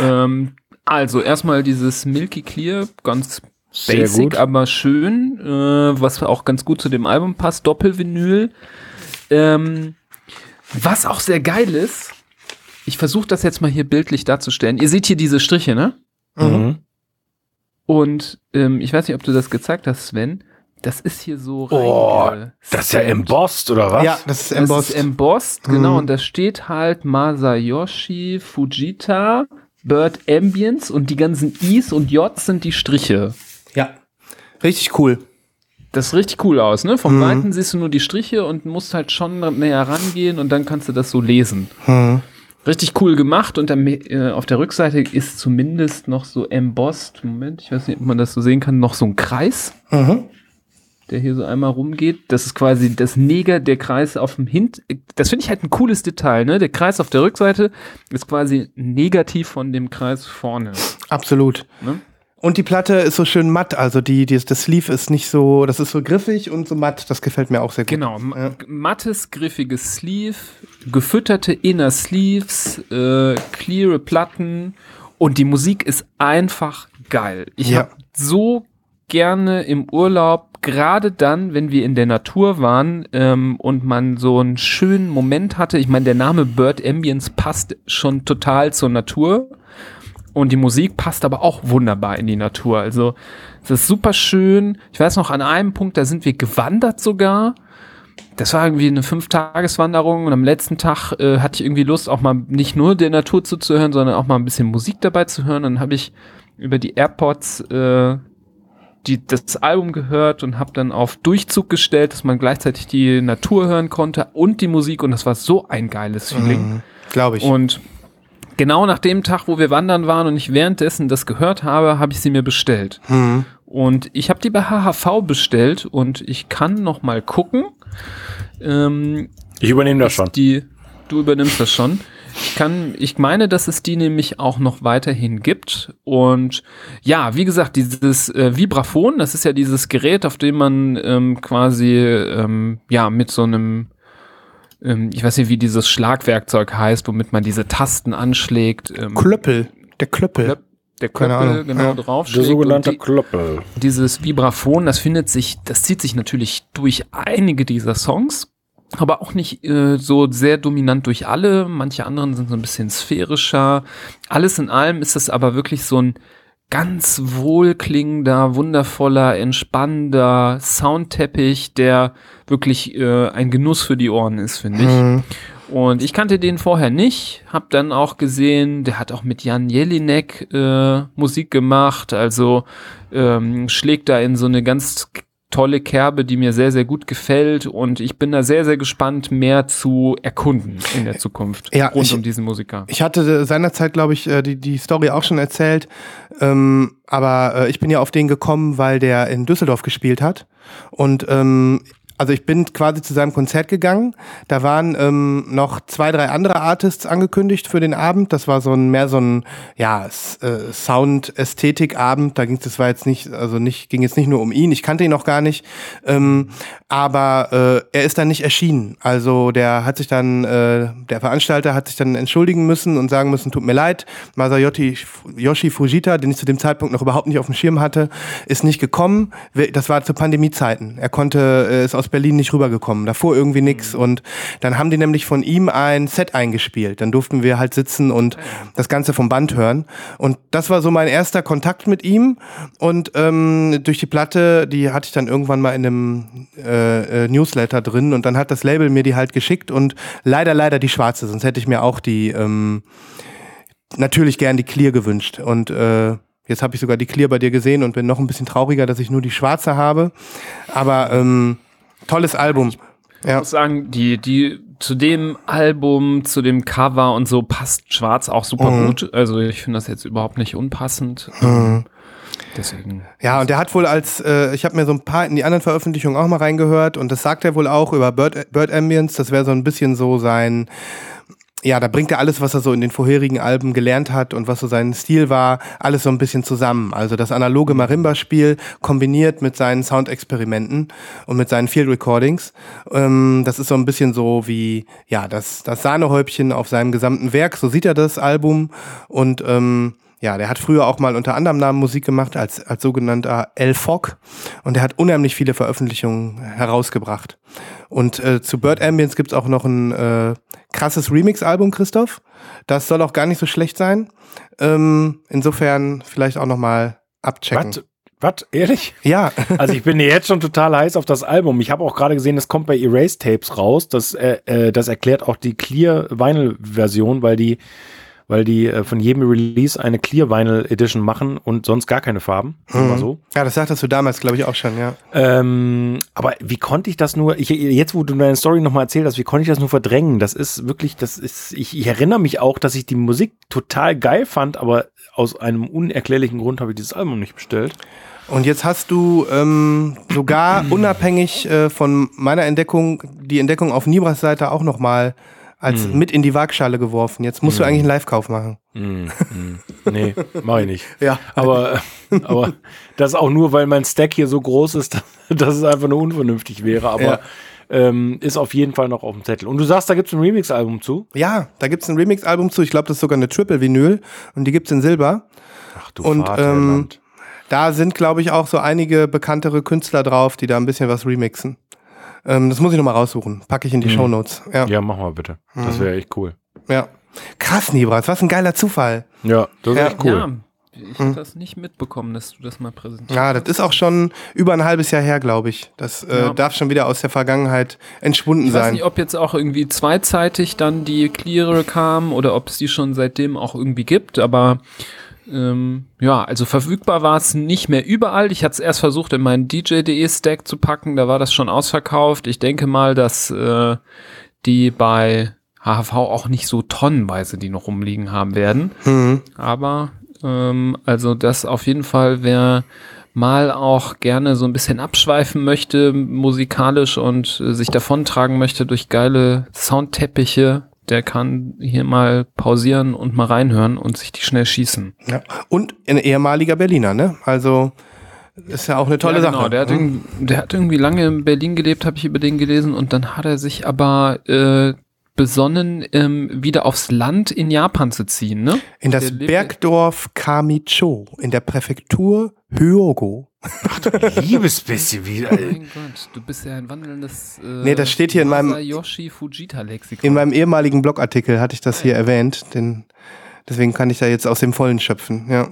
Ähm, also erstmal dieses Milky Clear, ganz basic, aber schön, äh, was auch ganz gut zu dem Album passt, Doppelvinyl. Ähm, was auch sehr geil ist, ich versuche das jetzt mal hier bildlich darzustellen. Ihr seht hier diese Striche, ne? Mhm. Und ähm, ich weiß nicht, ob du das gezeigt hast, Sven. Das ist hier so Oh, Das ist ja embossed, oder was? Ja, das ist Das embossed. ist embossed, genau. Mhm. Und da steht halt Masayoshi Fujita, Bird Ambience und die ganzen I's und J's sind die Striche. ja. Richtig cool. Das sieht richtig cool aus, ne? Vom Mhm. Weiten siehst du nur die Striche und musst halt schon näher rangehen und dann kannst du das so lesen. Hm. Richtig cool gemacht und am, äh, auf der Rückseite ist zumindest noch so embossed, Moment, ich weiß nicht, ob man das so sehen kann, noch so ein Kreis, Mhm. Der hier so einmal rumgeht. Das ist quasi das Neger, der Kreis auf dem Hint. Das finde ich halt ein cooles Detail, ne? Der Kreis auf der Rückseite ist quasi negativ von dem Kreis vorne. Absolut. Ne? Und die Platte ist so schön matt, also die, die, das Sleeve ist nicht so, das ist so griffig und so matt, das gefällt mir auch sehr gut. Genau, Ja. mattes, griffiges Sleeve, gefütterte Inner Sleeves, äh, cleare Platten und die Musik ist einfach geil. Ich Ja. habe so gerne im Urlaub, gerade dann, wenn wir in der Natur waren ähm, und man so einen schönen Moment hatte. Ich meine, der Name Bird Ambience passt schon total zur Natur. Und die Musik passt aber auch wunderbar in die Natur. Also es ist super schön. Ich weiß noch, an einem Punkt, da sind wir gewandert sogar. Das war irgendwie eine Fünf-Tages-Wanderung und am letzten Tag äh, hatte ich irgendwie Lust, auch mal nicht nur der Natur zuzuhören, sondern auch mal ein bisschen Musik dabei zu hören. Dann habe ich über die AirPods äh, die, das Album gehört und habe dann auf Durchzug gestellt, dass man gleichzeitig die Natur hören konnte und die Musik und das war so ein geiles Feeling. Mhm. Glaube ich. Und genau nach dem Tag, wo wir wandern waren und ich währenddessen das gehört habe, habe ich sie mir bestellt. Mhm. Und ich habe die bei HHV bestellt und ich kann noch mal gucken. Ähm, Ich übernehme das schon. die, du übernimmst das schon. Ich kann, ich meine, dass es die nämlich auch noch weiterhin gibt. Und ja, wie gesagt, dieses äh, Vibraphon, das ist ja dieses Gerät, auf dem man ähm, quasi ähm, ja mit so einem, ähm, ich weiß nicht, wie dieses Schlagwerkzeug heißt, womit man diese Tasten anschlägt. Ähm, Klöppel. Der Klöppel. Klöpp- der Klöppel genau Ja. Der draufschlägt. sogenannte und die, Kloppel. dieses Vibraphon, das findet sich, das zieht sich natürlich durch einige dieser Songs, aber auch nicht äh, so sehr dominant durch alle. Manche anderen sind so ein bisschen sphärischer. Alles in allem ist es aber wirklich so ein ganz wohlklingender, wundervoller, entspannender Soundteppich, der wirklich äh, ein Genuss für die Ohren ist, finde ich. Mhm. Und ich kannte den vorher nicht, hab dann auch gesehen, der hat auch mit Jan Jelinek äh, Musik gemacht, also ähm, schlägt da in so eine ganz tolle Kerbe, die mir sehr, sehr gut gefällt und ich bin da sehr, sehr gespannt, mehr zu erkunden in der Zukunft Ja, rund ich- um diesen Musiker. Ich hatte seinerzeit, glaube ich, äh, die, die Story auch schon erzählt. Ähm, aber äh, ich bin ja auf den gekommen, weil der in Düsseldorf gespielt hat. Und ähm, also ich bin quasi zu seinem Konzert gegangen. Da waren ähm, noch zwei, drei andere Artists angekündigt für den Abend. Das war so ein mehr so ein ja äh, Sound-Ästhetik-Abend. Da ging es, war jetzt nicht, also nicht, ging jetzt nicht nur um ihn. Ich kannte ihn noch gar nicht. Ähm, aber äh, er ist dann nicht erschienen. Also der hat sich dann, äh, der Veranstalter hat sich dann entschuldigen müssen und sagen müssen, tut mir leid, Masayoshi Yoshi Fujita, den ich zu dem Zeitpunkt noch überhaupt nicht auf dem Schirm hatte, ist nicht gekommen. Das war zu Pandemiezeiten. Er konnte, äh, ist aus Berlin nicht rübergekommen. Davor irgendwie nix. Und dann haben die nämlich von ihm ein Set eingespielt. Dann durften wir halt sitzen und das Ganze vom Band hören. Und das war so mein erster Kontakt mit ihm. Und ähm, durch die Platte, die hatte ich dann irgendwann mal in einem äh, äh, Newsletter drin und dann hat das Label mir die halt geschickt und leider, leider die schwarze, sonst hätte ich mir auch die ähm, natürlich gern die Clear gewünscht. Und äh, jetzt habe ich sogar die Clear bei dir gesehen und bin noch ein bisschen trauriger, dass ich nur die schwarze habe. Aber ähm, tolles Album. Ich Ja. muss sagen, die, die zu dem Album, zu dem Cover und so passt Schwarz auch super Mhm. gut. Also ich finde das jetzt überhaupt nicht unpassend. Ähm, Deswegen. Ja, und der hat wohl als, äh, ich habe mir so ein paar in die anderen Veröffentlichungen auch mal reingehört und das sagt er wohl auch über Bird, Bird Ambience, das wäre so ein bisschen so sein, ja, da bringt er alles, was er so in den vorherigen Alben gelernt hat und was so sein Stil war, alles so ein bisschen zusammen. Also das analoge Marimba-Spiel kombiniert mit seinen Soundexperimenten und mit seinen Field Recordings. Ähm, das ist so ein bisschen so wie, ja, das, das Sahnehäubchen auf seinem gesamten Werk. So sieht er das Album und ähm, ja, der hat früher auch mal unter anderem Namen Musik gemacht als, als sogenannter El Fock und der hat unheimlich viele Veröffentlichungen herausgebracht. Und äh, zu Bird Ambience gibt's auch noch ein äh, krasses Remix-Album, Christoph. Das soll auch gar nicht so schlecht sein. Ähm, insofern vielleicht auch noch mal abchecken. Was? Was? Ehrlich? Ja, [LAUGHS] Also ich bin jetzt schon total heiß auf das Album. Ich habe auch gerade gesehen, es kommt bei Erase Tapes raus. Das, äh, äh, das erklärt auch die Clear Vinyl Version, weil die, weil die äh, von jedem Release eine Clear Vinyl Edition machen und sonst gar keine Farben. Mal so. ja, das sagtest du damals, glaube ich, auch schon, ja. Ähm, aber wie konnte ich das nur, ich, jetzt wo du deine Story nochmal erzählt hast, wie konnte ich das nur verdrängen? Das ist wirklich, das ist, ich, ich erinnere mich auch, dass ich die Musik total geil fand, aber aus einem unerklärlichen Grund habe ich dieses Album nicht bestellt. Und jetzt hast du ähm, sogar unabhängig äh, von meiner Entdeckung die Entdeckung auf Nibras Seite auch noch mal als mit in die Waagschale geworfen. Jetzt musst du eigentlich einen Live-Kauf machen. Mm, mm. Nee, mach ich nicht. [LAUGHS] Ja. Aber, aber das auch nur, weil mein Stack hier so groß ist, [LAUGHS] dass es einfach nur unvernünftig wäre. Aber Ja. ähm, ist auf jeden Fall noch auf dem Zettel. Und du sagst, da gibt es ein Remix-Album zu? Ja, da gibt's ein Remix-Album zu. Ich glaube, das ist sogar eine Triple-Vinyl und die gibt's in Silber. Ach du Und, Vaterland. Da sind, glaube ich, auch so einige bekanntere Künstler drauf, die da ein bisschen was remixen. Ähm, das muss ich noch mal raussuchen. Packe ich in die Shownotes. Ja, ja. Ja, mach mal bitte. Das wäre echt cool. Krass, Nibras, was ein geiler Zufall. Ja, das ist Ja. echt cool. Ja, ich habe das nicht mitbekommen, dass du das mal präsentierst. Ja, das ist auch schon über ein halbes Jahr her, glaube ich. Das äh, Ja. darf schon wieder aus der Vergangenheit entschwunden Ich weiß sein. nicht, ob jetzt auch irgendwie zweizeitig dann die Cleare kam oder ob es die schon seitdem auch irgendwie gibt, aber ähm, ja, also verfügbar war es nicht mehr überall. Ich hatte es erst versucht, in meinen DJ.de Stack zu packen, da war das schon ausverkauft. Ich denke mal, dass äh, die bei HHV auch nicht so tonnenweise die noch rumliegen haben werden. Mhm. Aber ähm, also das auf jeden Fall, wer mal auch gerne so ein bisschen abschweifen möchte musikalisch und äh, sich davontragen möchte durch geile Soundteppiche, der kann hier mal pausieren und mal reinhören und sich die schnell schießen. Ja. Und ein ehemaliger Berliner, ne? Also ist ja auch eine tolle ja, genau, Sache. Der hat, irgendwie- der hat irgendwie lange in Berlin gelebt, habe ich über den gelesen und dann hat er sich aber äh, besonnen, ähm, wieder aufs Land in Japan zu ziehen, ne? in das Bergdorf Kamicho in der Präfektur Hyogo. Liebes bisschen wieder. Oh mein Gott, du bist ja ein wandelndes äh, Nee, das steht hier in meinem- Masayoshi Fujita Lexikon. In meinem ehemaligen Blogartikel hatte ich das hier erwähnt, denn deswegen kann ich da jetzt aus dem Vollen schöpfen. Ja.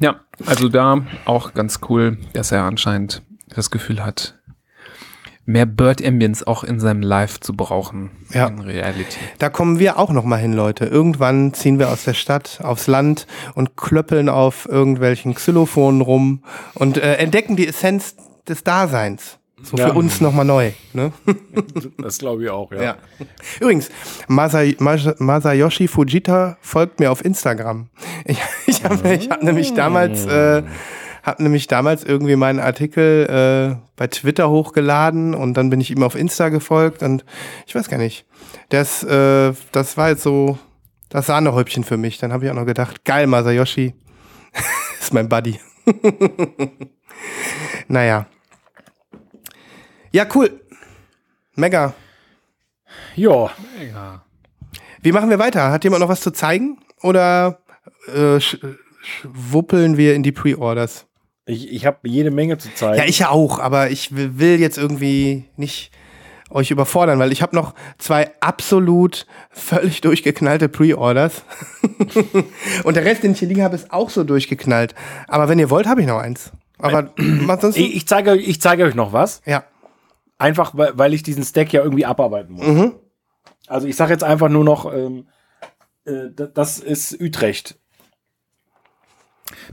ja, also da auch ganz cool, dass er anscheinend das Gefühl hat, mehr Bird Ambience auch in seinem Live zu brauchen Ja. in Reality. Da kommen wir auch noch mal hin, Leute. Irgendwann ziehen wir aus der Stadt aufs Land und klöppeln auf irgendwelchen Xylophonen rum und äh, entdecken die Essenz des Daseins. So Ja. für uns nochmal neu. Ne? [LAUGHS] Das glaube ich auch, ja. Ja. Übrigens, Masay, Mas- Masayoshi Fujita folgt mir auf Instagram. Ich, ich habe ich hab nämlich damals, äh, hab nämlich damals irgendwie meinen Artikel äh, bei Twitter hochgeladen und dann bin ich ihm auf Insta gefolgt und ich weiß gar nicht. Das, äh, das war jetzt so das Sahnehäubchen für mich. Dann habe ich auch noch gedacht, geil, Masayoshi [LAUGHS] ist mein Buddy. [LAUGHS] naja. Ja, cool. Mega. Ja, Mega. Wie machen wir weiter? Hat jemand noch was zu zeigen? Oder äh, sch sch wuppeln wir in die Pre-Orders? Ich, ich habe jede Menge zu zeigen. Ja, ich auch, aber ich will jetzt irgendwie nicht euch überfordern, weil ich habe noch zwei absolut völlig durchgeknallte Pre-Orders. [LAUGHS] Und der Rest, den ich hier liegen habe, ist auch so durchgeknallt. Aber wenn ihr wollt, habe ich noch eins. Aber [CLEARS THROAT] ansonsten, ich, ich, zeige, euch- ich zeige euch noch was. ja. Einfach, weil, ich diesen Stack ja irgendwie abarbeiten muss. Mhm. Also ich sage jetzt einfach nur noch, ähm, äh, das ist Utrecht.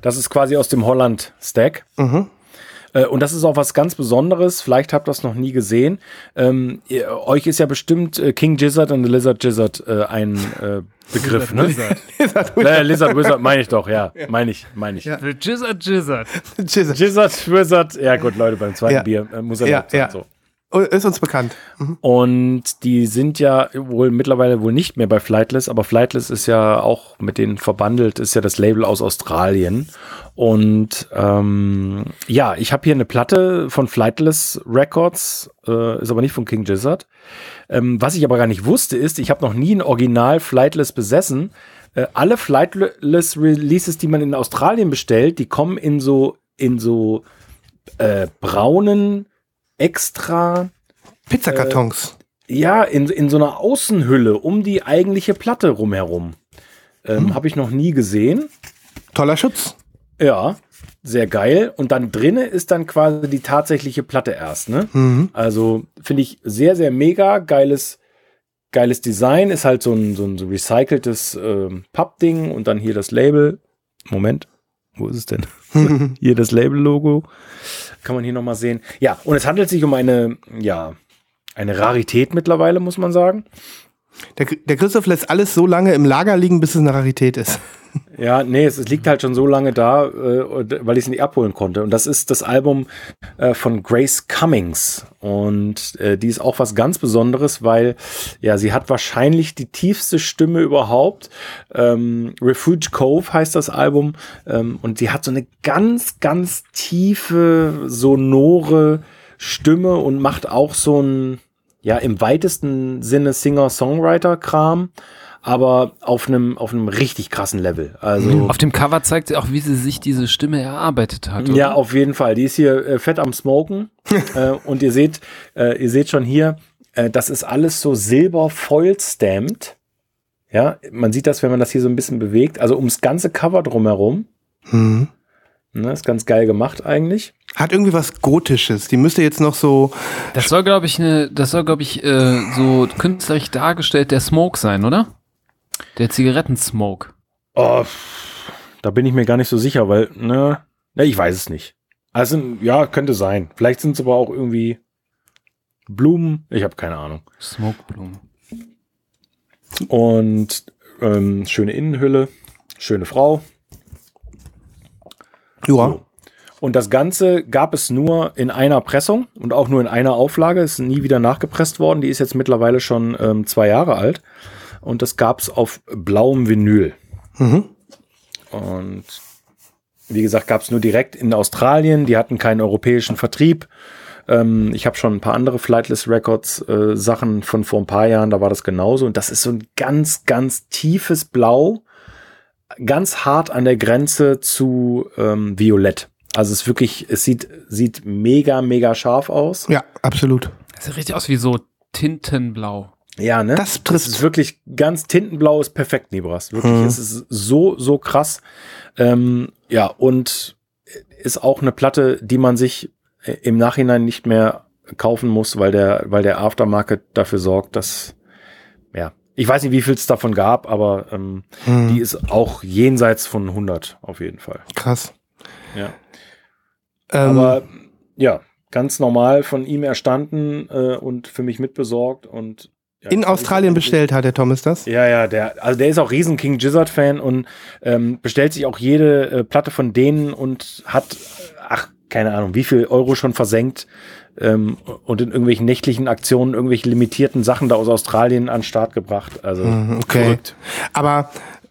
Das ist quasi aus dem Holland-Stack. Mhm. Äh, Und das ist auch was ganz Besonderes. Vielleicht habt ihr das noch nie gesehen. Ähm, ihr, euch ist ja bestimmt äh, King Gizzard und the Lizard Gizzard äh, ein äh, Begriff, ne? Äh, [LAUGHS] Lizard Wizard meine ich doch, ja. Meine ich, meine ich. Ja. The Jizzard Jizzard. Tschüss. [LAUGHS] Gizzard, Wizard, ja gut, Leute, beim zweiten Ja. Bier äh, muss er Ja, ja. so. Oh, Ist uns bekannt. Und die sind ja wohl mittlerweile wohl nicht mehr bei Flightless, aber Flightless ist ja auch mit denen verbandelt, ist ja das Label aus Australien. Und ähm, ja, ich habe hier eine Platte von Flightless Records, äh, ist aber nicht von King Gizzard. Ähm, was ich aber gar nicht wusste, ist, ich habe noch nie ein Original Flightless besessen. Äh, alle Flightless Releases, die man in Australien bestellt, die kommen in so in so äh, braunen extra Pizzakartons. ja, in, in so einer Außenhülle um die eigentliche Platte rumherum. Ähm, Habe ich noch nie gesehen. Toller Schutz. Ja, sehr geil. Und dann drinne ist dann quasi die tatsächliche Platte erst. Ne? Mhm. Also finde ich sehr, sehr mega geiles, geiles Design. Ist halt so ein, so ein so recyceltes ähm, Pappding und dann hier das Label. Moment, wo ist es denn? [LAUGHS] hier das Label-Logo. Kann man hier nochmal sehen. Ja, und es handelt sich um eine, ja, eine Rarität mittlerweile, muss man sagen. Der, der Christoph lässt alles so lange im Lager liegen, bis es eine Rarität ist. Ja, nee, es, es liegt halt schon so lange da, äh, weil ich es nicht abholen konnte. Und das ist das Album äh, von Grace Cummings. Und äh, die ist auch was ganz Besonderes, weil ja, sie hat wahrscheinlich die tiefste Stimme überhaupt. Ähm, Refuge Cove heißt das Album. Ähm, und sie hat so eine ganz, ganz tiefe, sonore Stimme und macht auch so ein, ja, im weitesten Sinne Singer-Songwriter-Kram aber auf einem auf einem richtig krassen Level. Also Auf dem Cover zeigt sie auch, wie sie sich diese Stimme erarbeitet hat. oder? ja, auf jeden Fall. Die ist hier äh, fett am Smoken [LAUGHS] äh, und ihr seht, äh, ihr seht schon hier, äh, das ist alles so silber foil stamped. Ja, man sieht das, wenn man das hier so ein bisschen bewegt. Also ums ganze Cover drumherum. Mhm. Ne, ist ganz geil gemacht eigentlich. Hat irgendwie was Gotisches. Die müsste jetzt noch so. Das soll, glaube ich, ne, das soll, glaube ich, äh, so künstlerisch dargestellt der Smoke sein, oder? Der Zigarettensmoke. Oh, da bin ich mir gar nicht so sicher, weil, ne, ne ich weiß es nicht. Also, ja, könnte sein. Vielleicht sind es aber auch irgendwie Blumen. Ich habe keine Ahnung. Smokeblume. Und ähm, schöne Innenhülle, schöne Frau. Ja. So. Und das Ganze gab es nur in einer Pressung und auch nur in einer Auflage. Ist nie wieder nachgepresst worden. Die ist jetzt mittlerweile schon ähm, zwei Jahre alt. Und das gab es auf blauem Vinyl. Mhm. Und wie gesagt, gab es nur direkt in Australien. Die hatten keinen europäischen Vertrieb. Ähm, ich habe schon ein paar andere Flightless Records äh, Sachen von vor ein paar Jahren, da war das genauso. Und das ist so ein ganz, ganz tiefes Blau, ganz hart an der Grenze zu ähm, Violett. Also es ist wirklich, es sieht, sieht mega, mega scharf aus. Ja, absolut. Das sieht richtig aus wie so Tintenblau. Ja, ne? Das trifft. ist wirklich ganz tintenblau, ist perfekt, Nibras. Wirklich, Mhm. es ist so, so krass. Ähm, ja, und ist auch eine Platte, die man sich äh, im Nachhinein nicht mehr kaufen muss, weil der, weil der Aftermarket dafür sorgt, dass, ja, ich weiß nicht, wie viel es davon gab, aber ähm, Mhm. die ist auch jenseits von 100 auf jeden Fall. Krass. Ja. Ähm, Aber ja, ganz normal von ihm erstanden äh, und für mich mitbesorgt und ja, In Australien bestellt hat der Thomas das? Ja, ja, der, also der ist auch riesen King Gizzard-Fan und ähm, bestellt sich auch jede äh, Platte von denen und hat, ach, keine Ahnung, wie viel Euro schon versenkt ähm, und in irgendwelchen nächtlichen Aktionen irgendwelche limitierten Sachen da aus Australien an den Start gebracht. Also Mhm, Okay. verrückt. Aber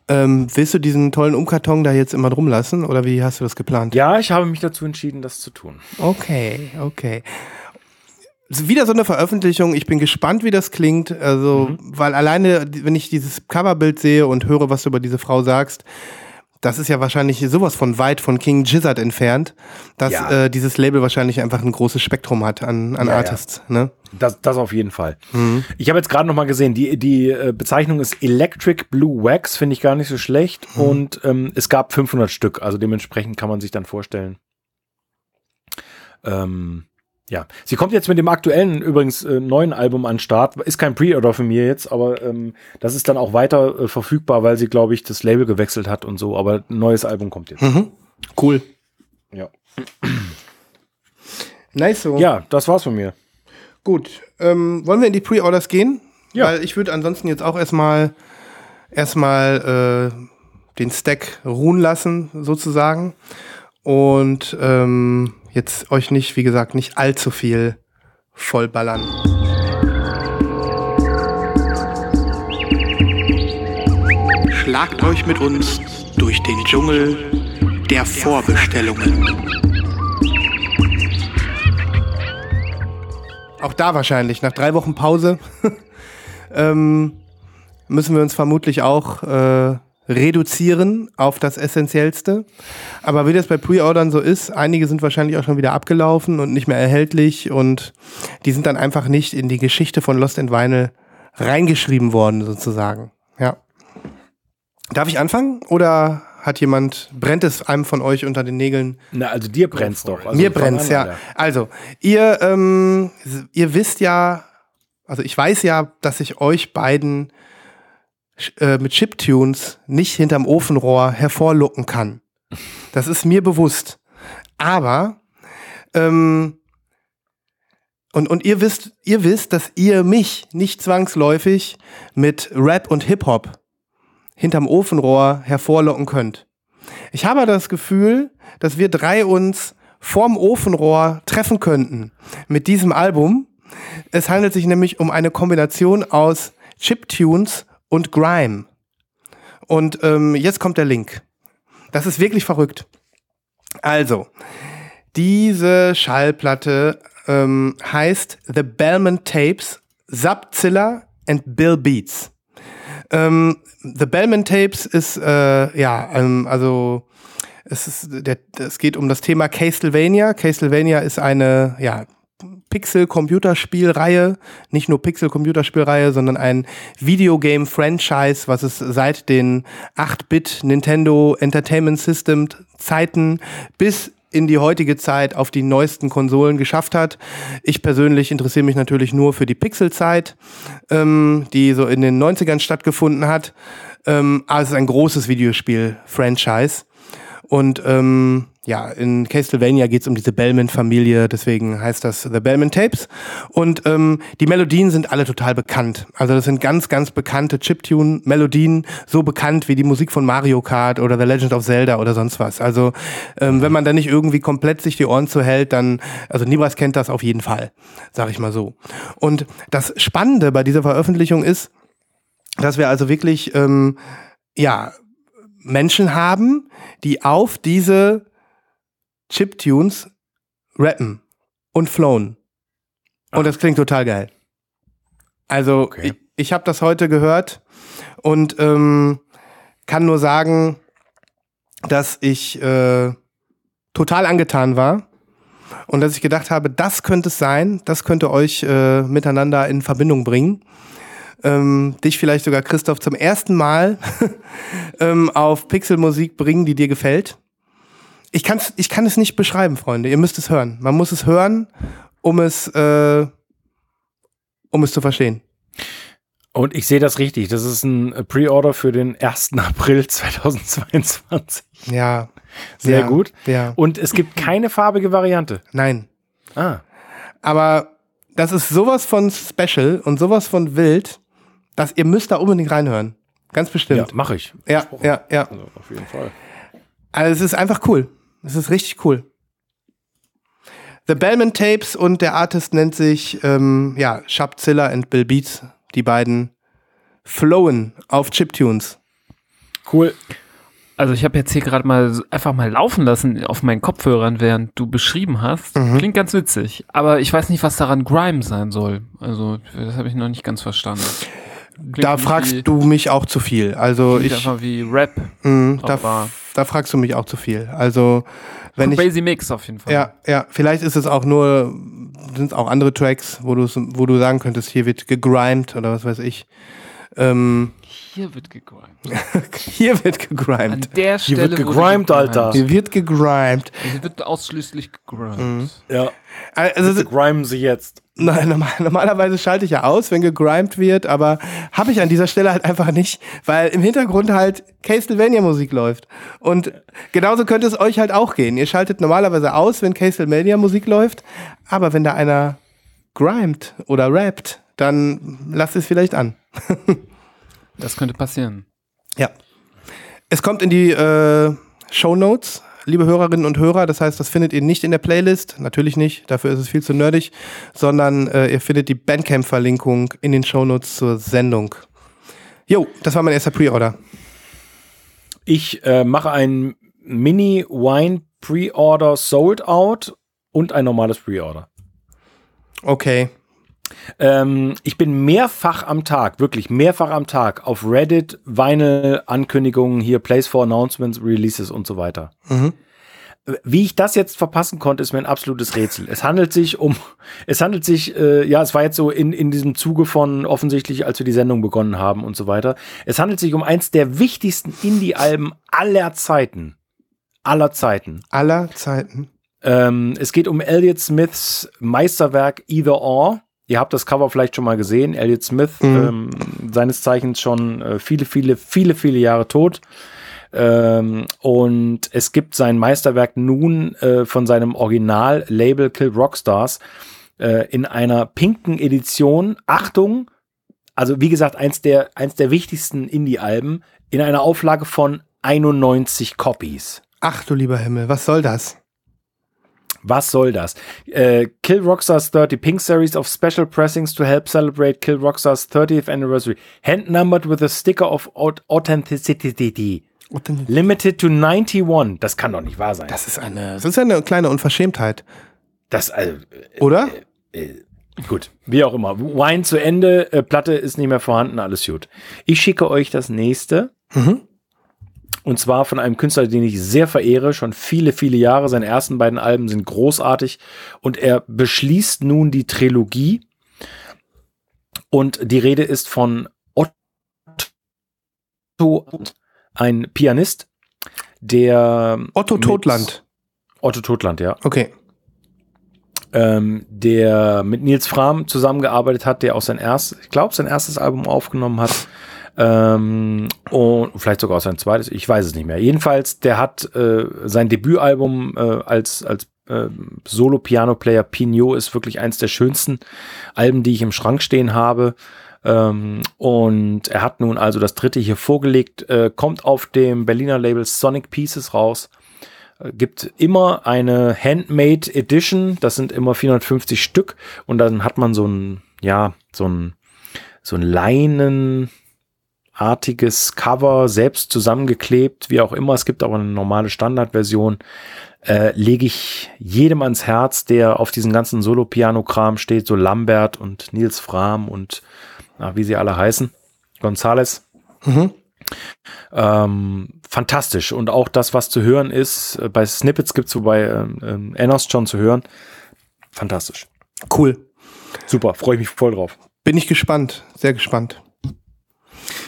ähm, willst du diesen tollen Umkarton da jetzt immer drum lassen oder wie hast du das geplant? Ja, ich habe mich dazu entschieden, das zu tun. Okay, okay. Wieder so eine Veröffentlichung. Ich bin gespannt, wie das klingt. Also, weil alleine, wenn ich dieses Coverbild sehe und höre, was du über diese Frau sagst, das ist ja wahrscheinlich sowas von weit von King Gizzard entfernt, dass Ja. äh, dieses Label wahrscheinlich einfach ein großes Spektrum hat an, an Ja, ja. Artists. Ne? Das, das auf jeden Fall. Mhm. Ich habe jetzt gerade noch mal gesehen, die, die äh, Bezeichnung ist Electric Blue Wax, finde ich gar nicht so schlecht. Mhm. Und ähm, es gab 500 Stück, also dementsprechend kann man sich dann vorstellen. Ähm, ja, sie kommt jetzt mit dem aktuellen, übrigens äh, neuen Album an Start. Ist kein Pre-Order für mir jetzt, aber ähm, das ist dann auch weiter äh, verfügbar, weil sie, glaube ich, das Label gewechselt hat und so. Aber ein neues Album kommt jetzt. Mhm. Cool. Ja. [CLEARS THROAT] Nice so. ja, das war's von mir. Gut. Ähm, wollen wir in die Pre-Orders gehen? Ja. Weil ich würde ansonsten jetzt auch erstmal erstmal äh, den Stack ruhen lassen, sozusagen. Und ähm, jetzt euch nicht, wie gesagt, nicht allzu viel vollballern. Schlagt euch mit uns durch den Dschungel der Vorbestellungen. Auch da wahrscheinlich, nach drei Wochen Pause, [LAUGHS] ähm, müssen wir uns vermutlich auch äh, reduzieren auf das Essentiellste. Aber wie das bei Pre-Ordern so ist, einige sind wahrscheinlich auch schon wieder abgelaufen und nicht mehr erhältlich und die sind dann einfach nicht in die Geschichte von Lost in Vinyl reingeschrieben worden, sozusagen. Ja. Darf ich anfangen oder hat jemand, brennt es einem von euch unter den Nägeln? Na, also dir brennt's doch. Also Mir brennt's, ja. Also, ihr, ähm, ihr wisst ja, also ich weiß ja, dass ich euch beiden äh, mit Chiptunes nicht hinterm Ofenrohr hervorlocken kann. Das ist mir bewusst. Aber, ähm, und, und ihr wisst, ihr wisst, dass ihr mich nicht zwangsläufig mit Rap und Hip-Hop hinterm Ofenrohr hervorlocken könnt. Ich habe das Gefühl, dass wir drei uns vorm Ofenrohr treffen könnten mit diesem Album. Es handelt sich nämlich um eine Kombination aus Chiptunes und Grime. Und ähm, jetzt kommt der Link. Das ist wirklich verrückt. Also, diese Schallplatte ähm, heißt The Bellman Tapes, Subzilla and Bill Beats. Ähm, The Bellman Tapes ist, äh, ja, ähm, also es, ist der, es geht um das Thema Castlevania. Castlevania ist eine, ja, Pixel-Computerspielreihe, nicht nur Pixel-Computerspielreihe, sondern ein Videogame-Franchise, was es seit den 8-Bit Nintendo Entertainment System Zeiten bis in die heutige Zeit auf die neuesten Konsolen geschafft hat. Ich persönlich interessiere mich natürlich nur für die Pixel-Zeit, ähm, die so in den 90ern stattgefunden hat. Ähm, aber es ist ein großes Videospiel-Franchise. Und ähm, ja, in Castlevania geht es um diese Bellman-Familie, deswegen heißt das The Bellman Tapes. Und ähm, die Melodien sind alle total bekannt. Also das sind ganz, ganz bekannte Chiptune-Melodien, so bekannt wie die Musik von Mario Kart oder The Legend of Zelda oder sonst was. Also ähm, wenn man da nicht irgendwie komplett sich die Ohren zuhält, dann, also Nibras kennt das auf jeden Fall, sag ich mal so. Und das Spannende bei dieser Veröffentlichung ist, dass wir also wirklich, ähm, ja, Menschen haben, die auf diese Chiptunes rappen und flown. Und das klingt total geil. Also Okay. ich, ich habe das heute gehört und ähm, kann nur sagen, dass ich äh, total angetan war und dass ich gedacht habe, das könnte es sein, das könnte euch äh, miteinander in Verbindung bringen. Ähm, dich vielleicht sogar, Christoph, zum ersten Mal [LAUGHS] ähm, auf Pixelmusik bringen, die dir gefällt. Ich, kann's, ich kann es nicht beschreiben, Freunde. Ihr müsst es hören. Man muss es hören, um es, äh, um es zu verstehen. Und ich sehe das richtig. Das ist ein Pre-Order für den 1. [LAUGHS] April 2022. Ja. Sehr ja, gut. Ja. Und es gibt keine farbige Variante. Nein. Ah. Aber das ist sowas von special und sowas von wild, dass ihr müsst da unbedingt reinhören. Ganz Ja, bestimmt. mache ich. Ja, ja, ja. Also auf jeden Fall. Also es ist einfach cool. Es ist richtig cool. The Bellman Tapes und der Artist nennt sich ähm, ja, Shabzilla and Bill Beats. Die beiden flowen auf Chiptunes. Cool. Also ich habe jetzt hier gerade mal einfach mal laufen lassen auf meinen Kopfhörern, während du beschrieben hast. Mhm. Klingt ganz witzig, aber ich weiß nicht, was daran Grime sein soll. Also das habe ich noch nicht ganz verstanden. Da fragst du mich auch zu viel. Also ich, einfach wie Rap. mh, da, da fragst du mich auch zu viel. Also wenn ich, Crazy Mix auf jeden Fall. ja, ja, vielleicht ist es auch nur, sind es auch andere Tracks, wo du, wo du sagen könntest, hier wird gegrimed oder was weiß ich. Ähm, Hier wird gegrimed. [LAUGHS] hier wird An gegrimed. der Hier Stelle wird wurde gegrimed, Alter. Hier wird gegrimed. Hier wird ausschließlich gegrimed. Mhm. Ja. Also, Bitte grimen sie jetzt. Nein, normal, normalerweise schalte ich ja aus, wenn gegrimed wird, aber habe ich an dieser Stelle halt einfach nicht, weil im Hintergrund halt Castlevania-Musik läuft. Und genauso könnte es euch halt auch gehen. Ihr schaltet normalerweise aus, wenn Castlevania-Musik läuft, aber wenn da einer grimed oder rappt, dann lasst es vielleicht an. [LAUGHS] Das könnte passieren. Ja. Es kommt in die äh, Show Notes, liebe Hörerinnen und Hörer. Das heißt, das findet ihr nicht in der Playlist. Natürlich nicht, dafür ist es viel zu nerdig. Sondern äh, ihr findet die Bandcamp-Verlinkung in den Show Notes zur Sendung. Jo, das war mein erster Pre-Order. Ich äh, mache ein Mini Wine Pre-Order Sold Out und ein normales Pre-Order. Okay. Ähm, ich bin mehrfach am Tag, wirklich mehrfach am Tag auf Reddit, Vinyl-Ankündigungen, hier Place for Announcements, Releases und so weiter. Mhm. Wie ich das jetzt verpassen konnte, ist mir ein absolutes Rätsel. Es handelt sich um, [LAUGHS] es handelt sich, äh, ja, es war jetzt so in, in diesem Zuge von offensichtlich, als wir die Sendung begonnen haben und so weiter. Es handelt sich um eins der wichtigsten Indie-Alben aller Zeiten. Aller Zeiten. Aller Zeiten. Ähm, es geht um Elliot Smiths Meisterwerk Either Or. Ihr habt das Cover vielleicht schon mal gesehen. Elliot Smith, ähm, seines Zeichens schon äh, viele, viele, viele, viele Jahre tot. Ähm, und es gibt sein Meisterwerk nun äh, von seinem Original-Label Kill Rockstars äh, in einer pinken Edition. Achtung, also wie gesagt, eins der, eins der wichtigsten Indie-Alben in einer Auflage von 91 Copies. Ach du lieber Himmel, was soll das? Was soll das? Äh, Kill Rockstars 30 Pink Series of Special Pressings to help celebrate Kill Rockstars 30th Anniversary. Hand numbered with a sticker of Aut- Authenticity. Limited to 91. Das kann doch nicht wahr sein. Das ist eine, das ist eine kleine Unverschämtheit, Das, also, oder? gut. Wie auch immer. Wine zu Ende, äh, Platte ist nicht mehr vorhanden, alles gut. Ich schicke euch das nächste. Mhm. Und zwar von einem Künstler, den ich sehr verehre, schon viele, viele Jahre. Seine ersten beiden Alben sind großartig und er beschließt nun die Trilogie. Und die Rede ist von Otto, ein Pianist, der Otto Totland. Otto Totland, ja. Okay. Ähm, der mit Nils Fram zusammengearbeitet hat, der auch sein erstes, ich glaube, sein erstes Album aufgenommen hat. Ähm, und vielleicht sogar auch sein zweites, ich weiß es nicht mehr. Jedenfalls, der hat äh, sein Debütalbum äh, als, als äh, Solo-Piano-Player Pignot ist wirklich eins der schönsten Alben, die ich im Schrank stehen habe. Ähm, und er hat nun also das dritte hier vorgelegt, äh, kommt auf dem Berliner Label Sonic Pieces raus. Äh, Gibt immer eine Handmade Edition, das sind immer 450 Stück und dann hat man so ein, ja, so ein, so ein Leinenartiges Cover selbst zusammengeklebt, wie auch immer. Es gibt auch eine normale Standardversion. Äh, lege ich jedem ans Herz, der auf diesen ganzen Solo-Piano-Kram steht, so Lambert und Nils Fram und na, wie sie alle heißen, Gonzales. Mhm. Ähm, fantastisch. Und auch das, was zu hören ist, äh, bei Snippets gibt es wobei ähm, ähm, Enos schon zu hören. Fantastisch. Cool. Super, freue ich mich voll drauf. Bin ich gespannt. Sehr gespannt.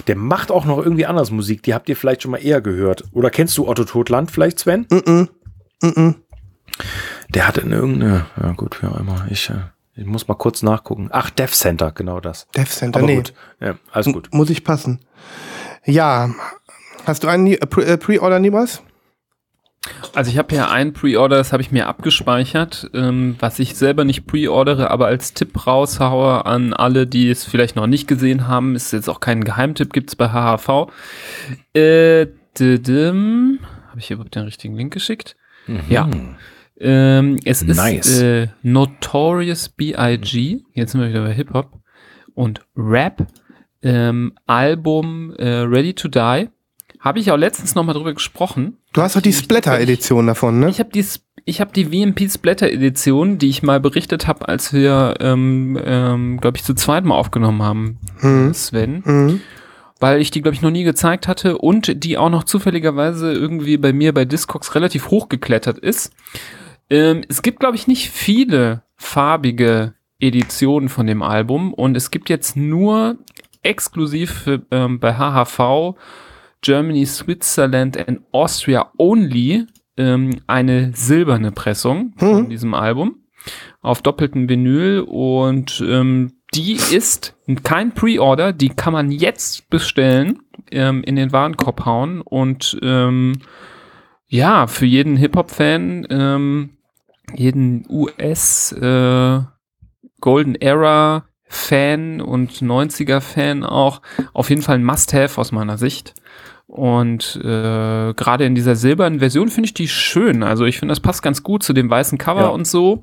Der macht auch noch irgendwie anders Musik, die habt ihr vielleicht schon mal eher gehört. Oder kennst du Otto Totland vielleicht, Sven? Mhm. Mhm. Der hatte eine irgendeine, ja gut, wie auch immer. Ich, äh, ich muss mal kurz nachgucken. Ach, Death Center, genau das. Death Center, Aber nee. gut, ja, alles gut. Muss ich passen. Ja. Hast du einen äh, äh, Pre-Order, Nibas? Also ich habe ja ein Pre-Order, das habe ich mir abgespeichert, ähm, was ich selber nicht pre-ordere, aber als Tipp raushaue an alle, die es vielleicht noch nicht gesehen haben, ist jetzt auch kein Geheimtipp, gibt es bei HHV. Äh, habe ich hier überhaupt den richtigen Link geschickt? Ja. Ähm, es ist Nice. äh, Notorious B.I.G., jetzt sind wir wieder bei Hip-Hop, und Rap, ähm, Album äh, Ready to Die. Habe ich auch letztens noch mal drüber gesprochen. Du hast doch die Splatter-Edition davon, ne? Ich habe die, ich hab die VMP Splatter Edition, die ich mal berichtet habe, als wir, ähm, ähm, glaube ich, zu zweit mal aufgenommen haben, Mhm. Sven. Mhm. Weil ich die, glaube ich, noch nie gezeigt hatte und die auch noch zufälligerweise irgendwie bei mir bei Discogs relativ hochgeklettert ist. Ähm, es gibt, glaube ich, nicht viele farbige Editionen von dem Album und es gibt jetzt nur exklusiv für, ähm, bei HHV Germany, Switzerland and Austria only ähm, eine silberne Pressung von diesem Album auf doppeltem Vinyl und ähm, die ist kein Pre-Order, die kann man jetzt bestellen, ähm, in den Warenkorb hauen und ähm, ja, für jeden Hip-Hop-Fan, ähm, jeden US äh, Golden Era Fan und 90er Fan auch auf jeden Fall ein Must-Have aus meiner Sicht. Und äh, gerade in dieser silbernen Version finde ich die schön. Also ich finde, das passt ganz gut zu dem weißen Cover Ja. und so.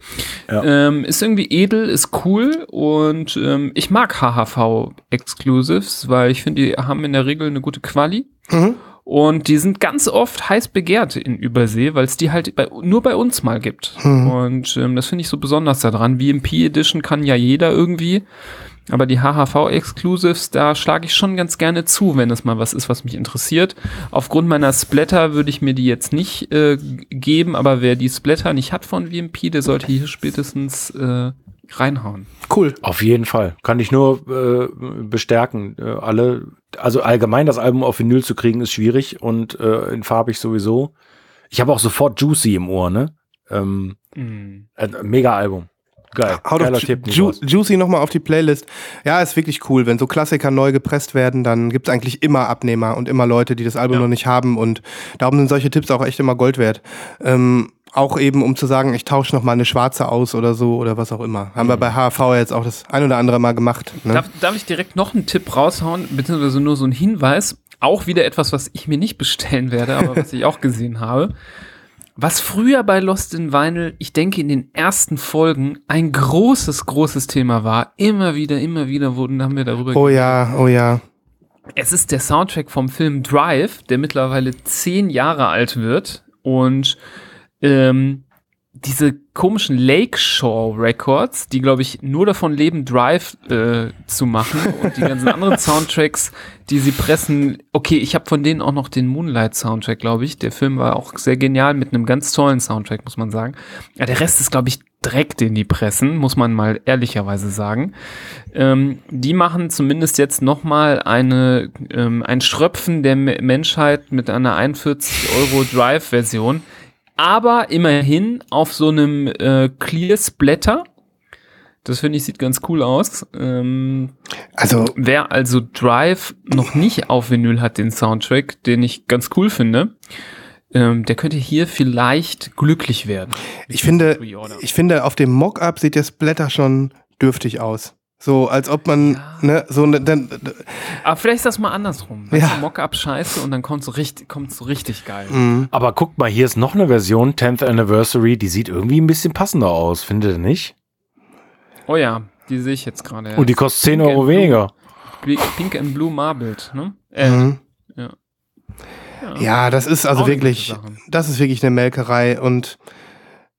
Ja. Ähm, ist irgendwie edel, ist cool und ähm, ich mag HHV Exclusives, weil ich finde, die haben in der Regel eine gute Quali. Mhm. Und die sind ganz oft heiß begehrt in Übersee, weil es die halt bei, nur bei uns mal gibt. Mhm. Und ähm, das finde ich so besonders daran. VMP Edition kann ja jeder irgendwie. Aber die HHV Exclusives, da schlage ich schon ganz gerne zu, wenn es mal was ist, was mich interessiert. Aufgrund meiner Splatter würde ich mir die jetzt nicht äh, geben, aber wer die Splatter nicht hat von VMP, der sollte hier spätestens äh, reinhauen. Cool. Auf jeden Fall. Kann ich nur äh, bestärken. Äh, alle, also allgemein das Album auf Vinyl zu kriegen, ist schwierig und äh, in farbig sowieso. Ich habe auch sofort Juicy im Ohr, ne? Ähm, äh, mega Album. Geil. Hau Geiler doch Ju Tipp, Ju. Juicy nochmal auf die Playlist. Ja, ist wirklich cool. Wenn so Klassiker neu gepresst werden, dann gibt's eigentlich immer Abnehmer und immer Leute, die das Album noch nicht haben. Und darum sind solche Tipps auch echt immer Gold wert. Ähm, auch eben, um zu sagen, ich tausche nochmal eine schwarze aus oder so oder was auch immer. Haben wir bei HV jetzt auch das ein oder andere Mal gemacht. Ne? Darf, darf ich direkt noch einen Tipp raushauen, beziehungsweise nur so einen Hinweis? Auch wieder etwas, was ich mir nicht bestellen werde, aber was ich auch gesehen habe. Was früher bei Lost in Vinyl, ich denke in den ersten Folgen, ein großes, großes Thema war. Immer wieder, immer wieder wurden, haben wir darüber Oh ja, oh ja. es ist der Soundtrack vom Film Drive, der mittlerweile zehn Jahre alt wird und ähm, diese komischen Lakeshore Records, die glaube ich nur davon leben, Drive äh, zu machen und die ganzen anderen Soundtracks, die sie pressen. Okay, ich habe von denen auch noch den Moonlight Soundtrack, glaube ich. Der Film war auch sehr genial mit einem ganz tollen Soundtrack, muss man sagen. Ja, der Rest ist glaube ich Dreck, den die pressen, muss man mal ehrlicherweise sagen. Ähm, die machen zumindest jetzt noch mal eine ähm, ein Schröpfen der Me- Menschheit mit einer 41 Euro Drive Version aber immerhin auf so einem äh, Clear Splatter. Das finde ich sieht ganz cool aus. Ähm, Also, wer also Drive noch nicht auf Vinyl hat, den Soundtrack, den ich ganz cool finde, ähm, der könnte hier vielleicht glücklich werden. ich finde, ich finde, auf dem Mockup sieht der Splatter schon dürftig aus. So, als ob man, ne, so, ne, dann, Aber vielleicht ist das mal andersrum. Ja. Ja. Mockup scheiße und dann kommt so richtig, kommt so richtig geil. Mhm. Aber guckt mal, hier ist noch eine Version, 10th Anniversary, die sieht irgendwie ein bisschen passender aus, findet ihr nicht? Oh ja, die sehe ich jetzt gerade. Und die kostet 10 Pink Euro and Blue. weniger. Pink Pink and Blue Marbled, ne? Äh, Mhm. ja. Ja, das ist also Auch wirklich, das ist wirklich eine Melkerei und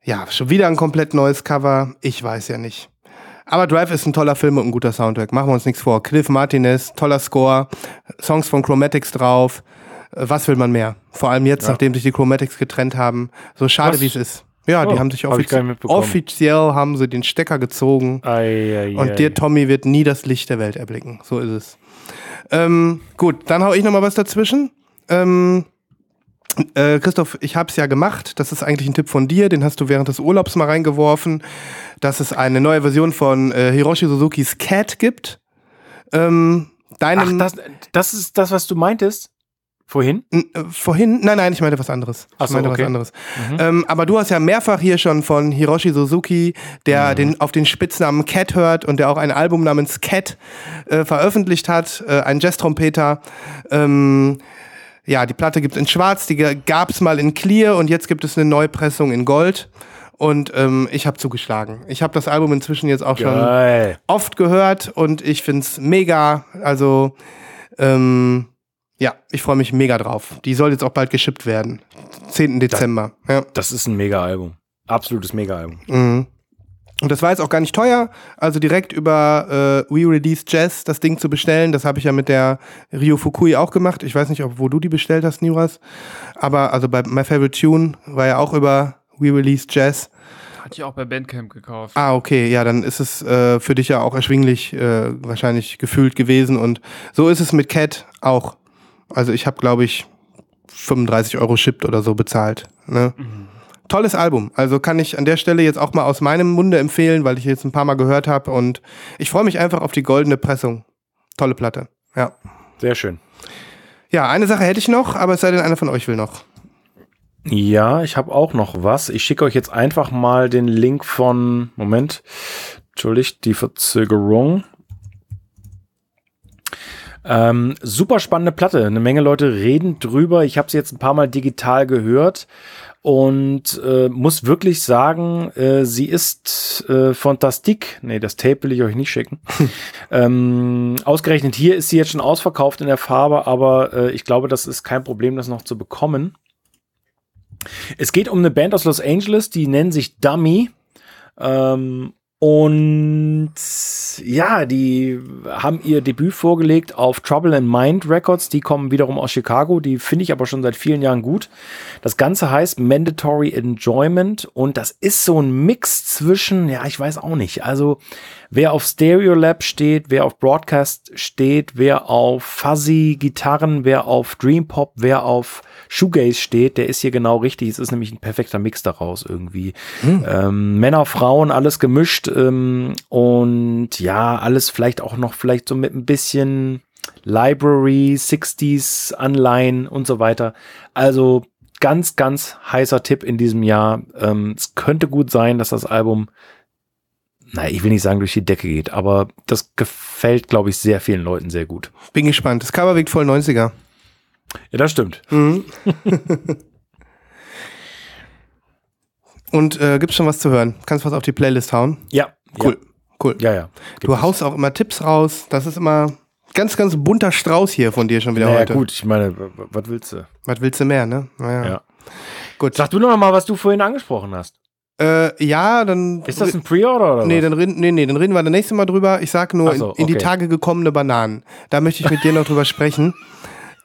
ja, schon wieder ein komplett neues Cover. Ich weiß ja nicht. Aber Drive ist ein toller Film und ein guter Soundtrack. Machen wir uns nichts vor. Cliff Martinez, toller Score, Songs von Chromatics drauf. Äh, Was will man mehr? Vor allem jetzt, Ja. nachdem sich die Chromatics getrennt haben. So schade, wie es ist. Ja, die Oh, haben sich hab ich offiz gar nicht mitbekommen. offiziell haben sie den Stecker gezogen. Ei, ei, Und der Tommy wird nie das Licht der Welt erblicken. So ist es. Ähm, gut, dann hau ich noch mal was dazwischen. Ähm, äh, Christoph, ich habe es ja gemacht. Das ist eigentlich ein Tipp von dir. Den hast du während des Urlaubs mal reingeworfen, dass es eine neue Version von äh, Hiroshi Suzukis Cat gibt. Ähm, Ach, das, das ist das, was du meintest? Vorhin? Äh, vorhin? Nein, nein, ich meinte was anderes. Ach ich so, meinte okay. was anderes. Ähm, aber du hast ja mehrfach hier schon von Hiroshi Suzuki, der den, auf den Spitznamen Cat hört und der auch ein Album namens Cat äh, veröffentlicht hat, äh, ein Jazz-Trompeter. Ähm, ja, die Platte gibt es in Schwarz, die gab es mal in Clear und jetzt gibt es eine Neupressung in Gold. Und ähm, ich habe zugeschlagen. Ich habe das Album inzwischen jetzt auch schon Geil. oft gehört und ich find's mega. Also, ähm, ja, ich freue mich mega drauf. Die soll jetzt auch bald geschippt werden. 10. Dezember. Ja. Das ist ein Mega-Album. Absolutes Mega-Album. Mhm. Und das war jetzt auch gar nicht teuer, also direkt über äh, We Release Jazz das Ding zu bestellen. Das habe ich ja mit der Ryo Fukui auch gemacht. Ich weiß nicht, ob, wo du die bestellt hast, Niras. Aber also bei My Favorite Tune war ja auch über We Release Jazz. Hatte ich auch bei Bandcamp gekauft. Ah, okay, ja, dann ist es äh, für dich ja auch erschwinglich äh, wahrscheinlich gefühlt gewesen. Und so ist es mit Cat auch. Also ich habe, glaube ich, 35 Euro shipped oder so bezahlt. Ne? Tolles Album. Also kann ich an der Stelle jetzt auch mal aus meinem Munde empfehlen, weil ich jetzt ein paar Mal gehört habe. Und ich freue mich einfach auf die goldene Pressung. Tolle Platte. Ja. Sehr schön. Ja, eine Sache hätte ich noch, aber es sei denn, einer von euch will noch. Ja, ich habe auch noch was. Ich schicke euch jetzt einfach mal den Link von. Moment. Entschuldigt die Verzögerung. Ähm, super spannende Platte. Eine Menge Leute reden drüber. Ich habe sie jetzt ein paar Mal digital gehört und äh, muss wirklich sagen, äh, sie ist äh, fantastik. Nee, das Tape will ich euch nicht schicken. [LAUGHS] ähm, ausgerechnet hier ist sie jetzt schon ausverkauft in der Farbe, aber äh, ich glaube, das ist kein Problem, das noch zu bekommen. Es geht um eine Band aus Los Angeles, die nennen sich Dummy. Ähm, und ja, die haben ihr Debüt vorgelegt auf Trouble in Mind Records. Die kommen wiederum aus Chicago. Die finde ich aber schon seit vielen Jahren gut. Das Ganze heißt Mandatory Enjoyment und das ist so ein Mix zwischen, ja, ich weiß auch nicht. Also wer auf Stereolab steht, wer auf Broadcast steht, wer auf Fuzzy Gitarren, wer auf Dream Pop, wer auf Shoegaze steht, der ist hier genau richtig. Es ist nämlich ein perfekter Mix daraus irgendwie. Ähm, Männer, Frauen, alles gemischt ähm, und ja, alles vielleicht auch noch vielleicht so mit ein bisschen Library, 60s Anleihen und so weiter. Also ganz, ganz heißer Tipp in diesem Jahr. Ähm, es könnte gut sein, dass das Album, naja, ich will nicht sagen durch die Decke geht, aber das gefällt, glaube ich, sehr vielen Leuten sehr gut. Bin gespannt. Das Cover wiegt voll 90er. Ja, das stimmt. Und äh, gibt's schon was zu hören? Kannst was auf die Playlist hauen? Ja. Cool. Cool. Ja, ja. ja. Gibt Du es. haust auch immer Tipps raus. Das ist immer ganz, ganz bunter Strauß hier von dir schon wieder Naja, heute. gut, ich meine, was willst du? Was willst du mehr, ne? Naja. Ja. Gut. Sag du noch mal, was du vorhin angesprochen hast. Äh, ja, dann. Ist das ein Pre-Order oder Nee, was? dann reden, nee, nee, dann reden wir das nächste Mal drüber. Ich sag nur, so, in, in die okay. Tage gekommene Bananen. Da möchte ich mit dir noch drüber sprechen.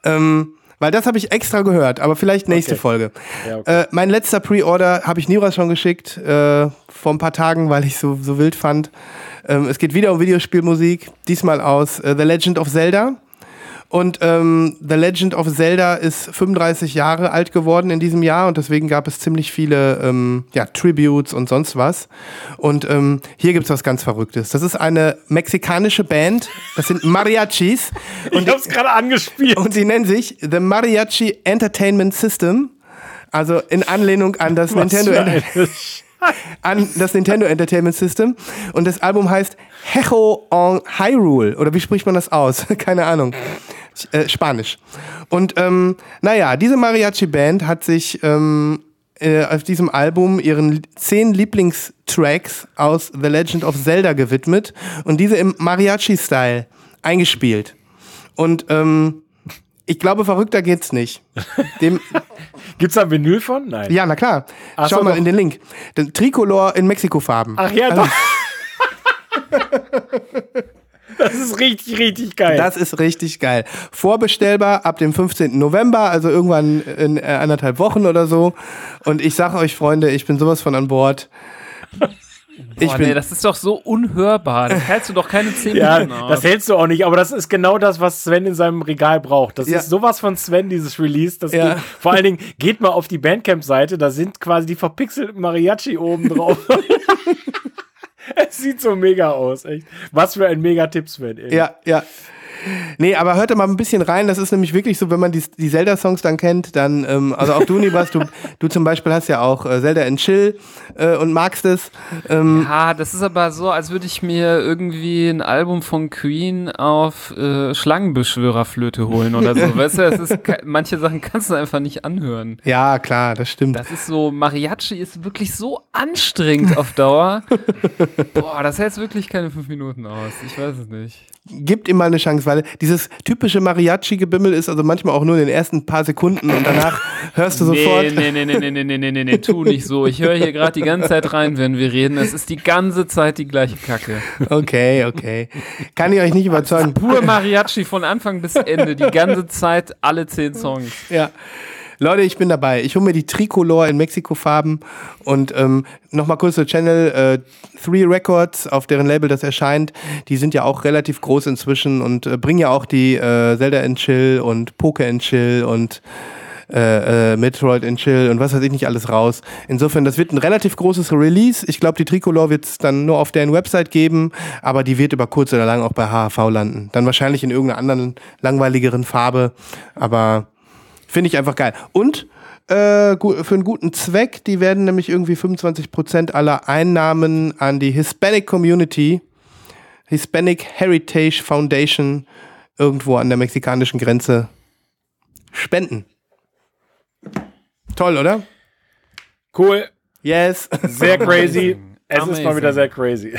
Ähm, weil das habe ich extra gehört, aber vielleicht nächste Okay. Folge. Ja, okay. Äh, mein letzter Pre-Order habe ich Niras schon geschickt, äh, vor ein paar Tagen, weil ich so, so wild fand. Ähm, es geht wieder um Videospielmusik, diesmal aus äh, The Legend of Zelda. Und ähm, The Legend of Zelda ist 35 Jahre alt geworden in diesem Jahr und deswegen gab es ziemlich viele ähm, ja, Tributes und sonst was. Und ähm, hier gibt's was ganz Verrücktes. Das ist eine mexikanische Band, das sind Mariachis. [LAUGHS] ich hab's gerade angespielt. Und sie nennen sich The Mariachi Entertainment System. Also in Anlehnung an das, Nintendo, für eine [LAUGHS] an das Nintendo Entertainment System. Und das Album heißt Hecho on Hyrule. Oder wie spricht man das aus? [LAUGHS] Keine Ahnung. Äh, Spanisch. Und ähm, naja, diese Mariachi-Band hat sich ähm, äh, auf diesem Album ihren zehn Lieblingstracks aus The Legend of Zelda gewidmet und diese im Mariachi-Style eingespielt. Und ähm, ich glaube, verrückter geht's nicht. Dem, [LAUGHS] Gibt's da ein Vinyl von? Nein. ja, na klar. Ach Schau so, mal doch. in den Link. Den Tricolor in Mexiko-Farben. Ach ja, doch. [LAUGHS] das ist richtig, richtig geil. Das ist richtig geil. Vorbestellbar ab dem 15. November, also irgendwann in äh, anderthalb Wochen oder so. Und ich sage euch, Freunde, ich bin sowas von an Bord. Ich Boah, bin, nee, das ist doch so unhörbar. Das hältst du doch keine 10 ja, Minuten aus. das hältst du auch nicht, aber das ist genau das, was Sven in seinem Regal braucht. Das Ja. ist sowas von Sven, dieses Release. Das Ja. geht, vor allen Dingen, geht mal auf die Bandcamp-Seite, da sind quasi die verpixelten Mariachi oben drauf. [LAUGHS] [LAUGHS] es sieht so mega aus, echt. Was für ein Mega-Tipp, Sven. Ey. ja, ja. Nee, aber hört da mal ein bisschen rein. Das ist nämlich wirklich so, wenn man die, die Zelda-Songs dann kennt, dann, ähm, also auch du, Nibas, du, du zum Beispiel hast ja auch äh, Zelda in Chill äh, und magst es. Ähm, Ja, das ist aber so, als würde ich mir irgendwie ein Album von Queen auf äh, Schlangenbeschwörerflöte holen oder so. weißt du, es ist, manche Sachen kannst du einfach nicht anhören. ja, klar, das stimmt. Das ist so, Mariachi ist wirklich so anstrengend auf Dauer. [LAUGHS] Boah, das hält wirklich keine fünf Minuten aus. Ich weiß es nicht. Gibt ihm mal eine Chance, weil dieses typische Mariachi-Gebimmel ist also manchmal auch nur in den ersten paar Sekunden und danach [LAUGHS] hörst du sofort. Nee, nee, nee, nee, nee, nee, nee, nee, nee, tu nicht so. Ich höre hier gerade die ganze Zeit rein, wenn wir reden. Es ist die ganze Zeit die gleiche Kacke. Okay, okay. Kann ich euch nicht überzeugen. Pur Mariachi von Anfang bis Ende, die ganze Zeit, alle zehn Songs. Ja. Leute, ich bin dabei. Ich hole mir die Tricolor in Mexiko-Farben und ähm, nochmal kurz zur Channel äh, Three Records, auf deren Label das erscheint. Die sind ja auch relativ groß inzwischen und äh, bringen ja auch die äh, Zelda in Chill und Poker in Chill und äh, äh, Metroid in Chill und was weiß ich nicht alles raus. Insofern, das wird ein relativ großes Release. Ich glaube, die Tricolor wird es dann nur auf deren Website geben, aber die wird über kurz oder lang auch bei HHV landen. Dann wahrscheinlich in irgendeiner anderen langweiligeren Farbe, aber finde ich einfach geil. Und äh, für einen guten Zweck, die werden nämlich irgendwie 25% aller Einnahmen an die Hispanic Community, Hispanic Heritage Foundation, irgendwo an der mexikanischen Grenze spenden. Toll, oder? Cool, Yes. sehr crazy. Es ist mal Amazing. wieder sehr crazy. [LAUGHS]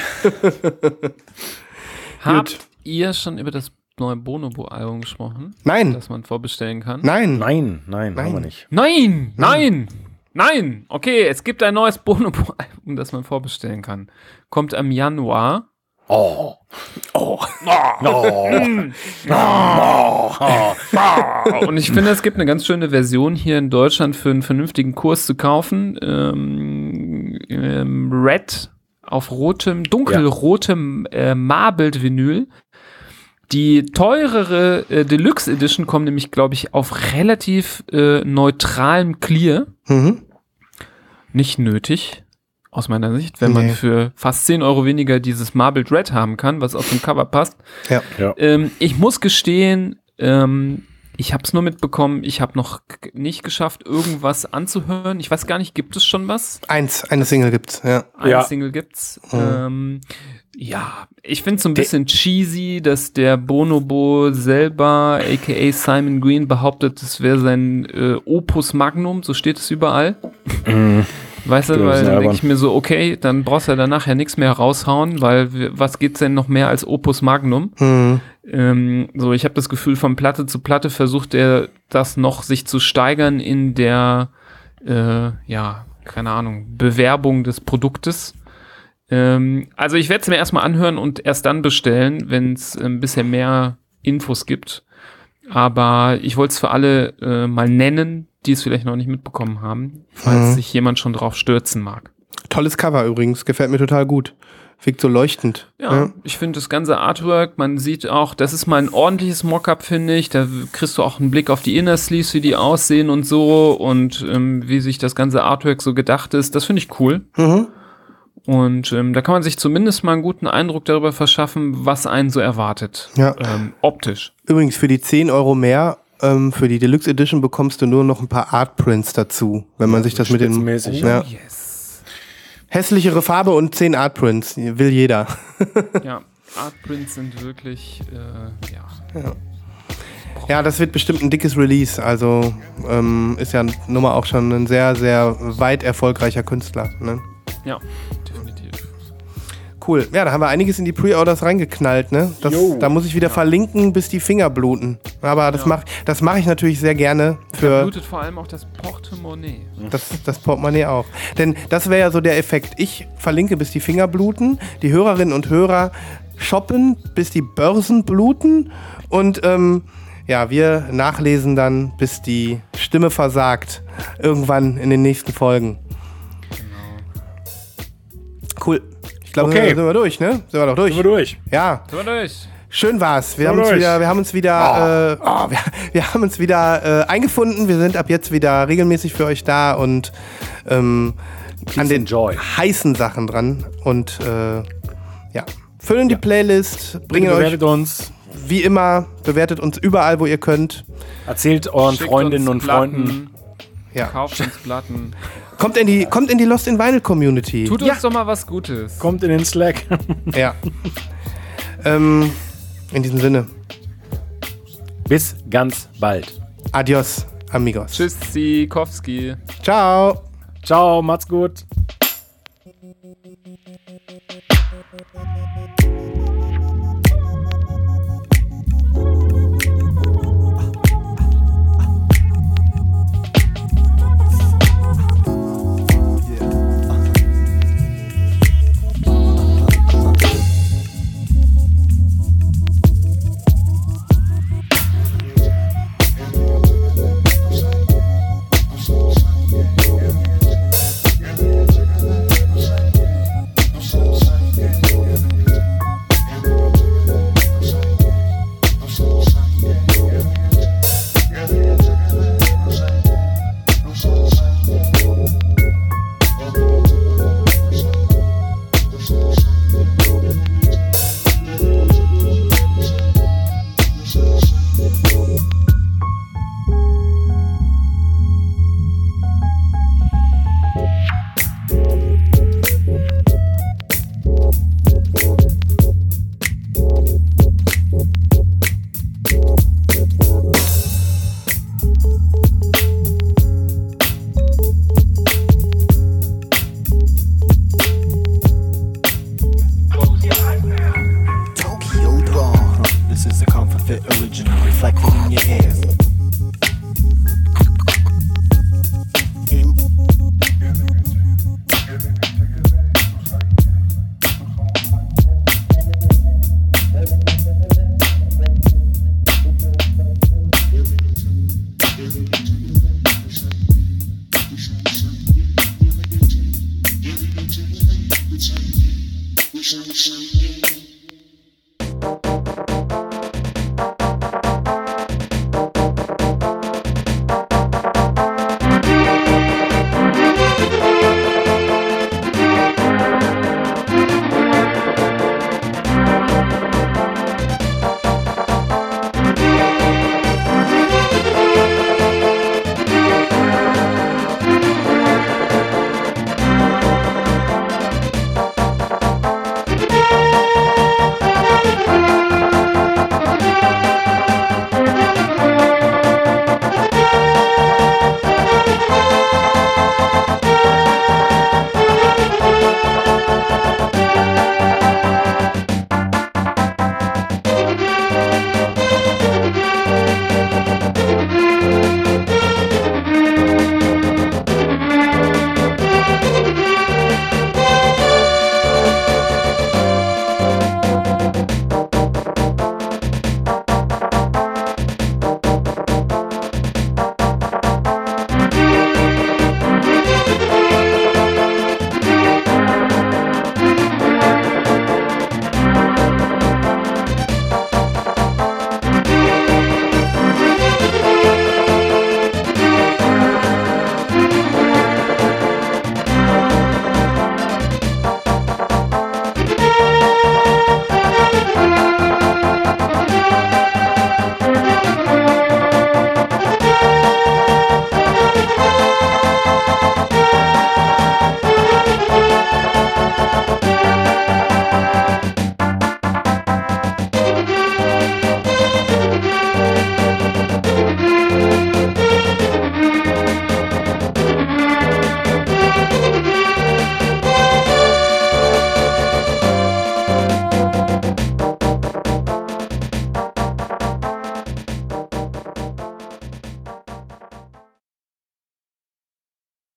Habt ihr schon über das neue Bonobo-Album gesprochen, Nein. das man vorbestellen kann? Nein. Nein, nein, Nein. haben wir nicht. Nein, nein, nein. Okay, es gibt ein neues Bonobo-Album, das man vorbestellen kann. Kommt am Januar. Oh. Oh. [LAUGHS] [LAUGHS] Und ich finde, es gibt eine ganz schöne Version hier in Deutschland für einen vernünftigen Kurs zu kaufen. Ähm, ähm, Red auf rotem, dunkelrotem äh, Marbled-Vinyl. Die teurere äh, Deluxe Edition kommt nämlich, glaube ich, auf relativ äh, neutralem Clear. Mhm. Nicht nötig, aus meiner Sicht, wenn man Nee. für fast 10 Euro weniger dieses Marbled Red haben kann, was auf dem Cover passt. Ja. Ja. Ähm, ich muss gestehen, ähm, ich habe es nur mitbekommen, ich habe noch nicht geschafft, irgendwas anzuhören. Ich weiß gar nicht, gibt es schon was? Eins, eine Single gibt's, ja. Eine Ja. Single gibt's. Mhm. Ähm, ja, ich finde es so ein bisschen cheesy, dass der Bonobo selber, aka Simon Green, behauptet, es wäre sein äh, Opus Magnum, so steht es überall. Weißt du, weil dann denke ich mir so, okay, dann brauchst du ja danach ja nichts mehr raushauen, weil was geht's denn noch mehr als Opus Magnum? Mhm. Ähm, so, ich habe das Gefühl, von Platte zu Platte versucht er das noch sich zu steigern in der, äh, ja, keine Ahnung, Bewerbung des Produktes. Ähm, also ich werde es mir erstmal anhören und erst dann bestellen, wenn es ein bisschen mehr Infos gibt. Aber ich wollte es für alle äh, mal nennen, die es vielleicht noch nicht mitbekommen haben, falls Mhm. sich jemand schon drauf stürzen mag. Tolles Cover übrigens, gefällt mir total gut. Wirkt so leuchtend. Ja, ich finde das ganze Artwork, man sieht auch, das ist mal ein ordentliches Mockup, finde ich. Da kriegst du auch einen Blick auf die Inner Sleeves, wie die aussehen und so und ähm, wie sich das ganze Artwork so gedacht ist. Das finde ich cool. Mhm. Und ähm, da kann man sich zumindest mal einen guten Eindruck darüber verschaffen, was einen so erwartet. Ja. Ähm, optisch. Übrigens, für die 10 Euro mehr, ähm, für die Deluxe Edition bekommst du nur noch ein paar Artprints dazu, wenn man sich das mit den spitzenmäßig. ja. Oh, yes. hässlichere Farbe und 10 Artprints, will jeder. [LAUGHS] Ja, Artprints sind wirklich, äh, ja. Ja, das wird bestimmt ein dickes Release. Also ähm, ist ja nun mal auch schon ein sehr, sehr weit erfolgreicher Künstler. Ne? Ja, definitiv. Cool. Ja, da haben wir einiges in die Pre-Orders reingeknallt. Ne? Das, da muss ich wieder verlinken, bis die Finger bluten. Aber das Ja. mache das mach ich natürlich sehr gerne Da für blutet vor allem auch das Portemonnaie. das, das Portemonnaie auch. Denn das wäre ja so der Effekt. Ich verlinke, bis die Finger bluten. Die Hörerinnen und Hörer shoppen, bis die Börsen bluten. Und ähm, ja, wir nachlesen dann, bis die Stimme versagt. Irgendwann in den nächsten Folgen. Cool. Ich glaube, Okay. sind wir durch, ne? Sind wir doch durch. Sind wir durch. Ja, Sind wir durch? schön war's. Wir haben uns wieder, wir haben uns wieder, äh, oh, wir, [LAUGHS] wir haben uns wieder äh, eingefunden. Wir sind ab jetzt wieder regelmäßig für euch da und ähm, an den enjoy. heißen Sachen dran und äh, ja, füllen die Playlist, bringen euch bewertet uns. wie immer, bewertet uns überall, wo ihr könnt. Erzählt euren Schickt Freundinnen und Freunden. Platten, Ja. Kauft uns Platten. Kommt in die, kommt in die Lost in Vinyl Community. Tut uns doch mal was Gutes. Kommt in den Slack. [LAUGHS] Ja. ähm, in diesem Sinne. Bis ganz bald. Adios, amigos. Tschüss, Sikowski. Ciao. Ciao, macht's gut.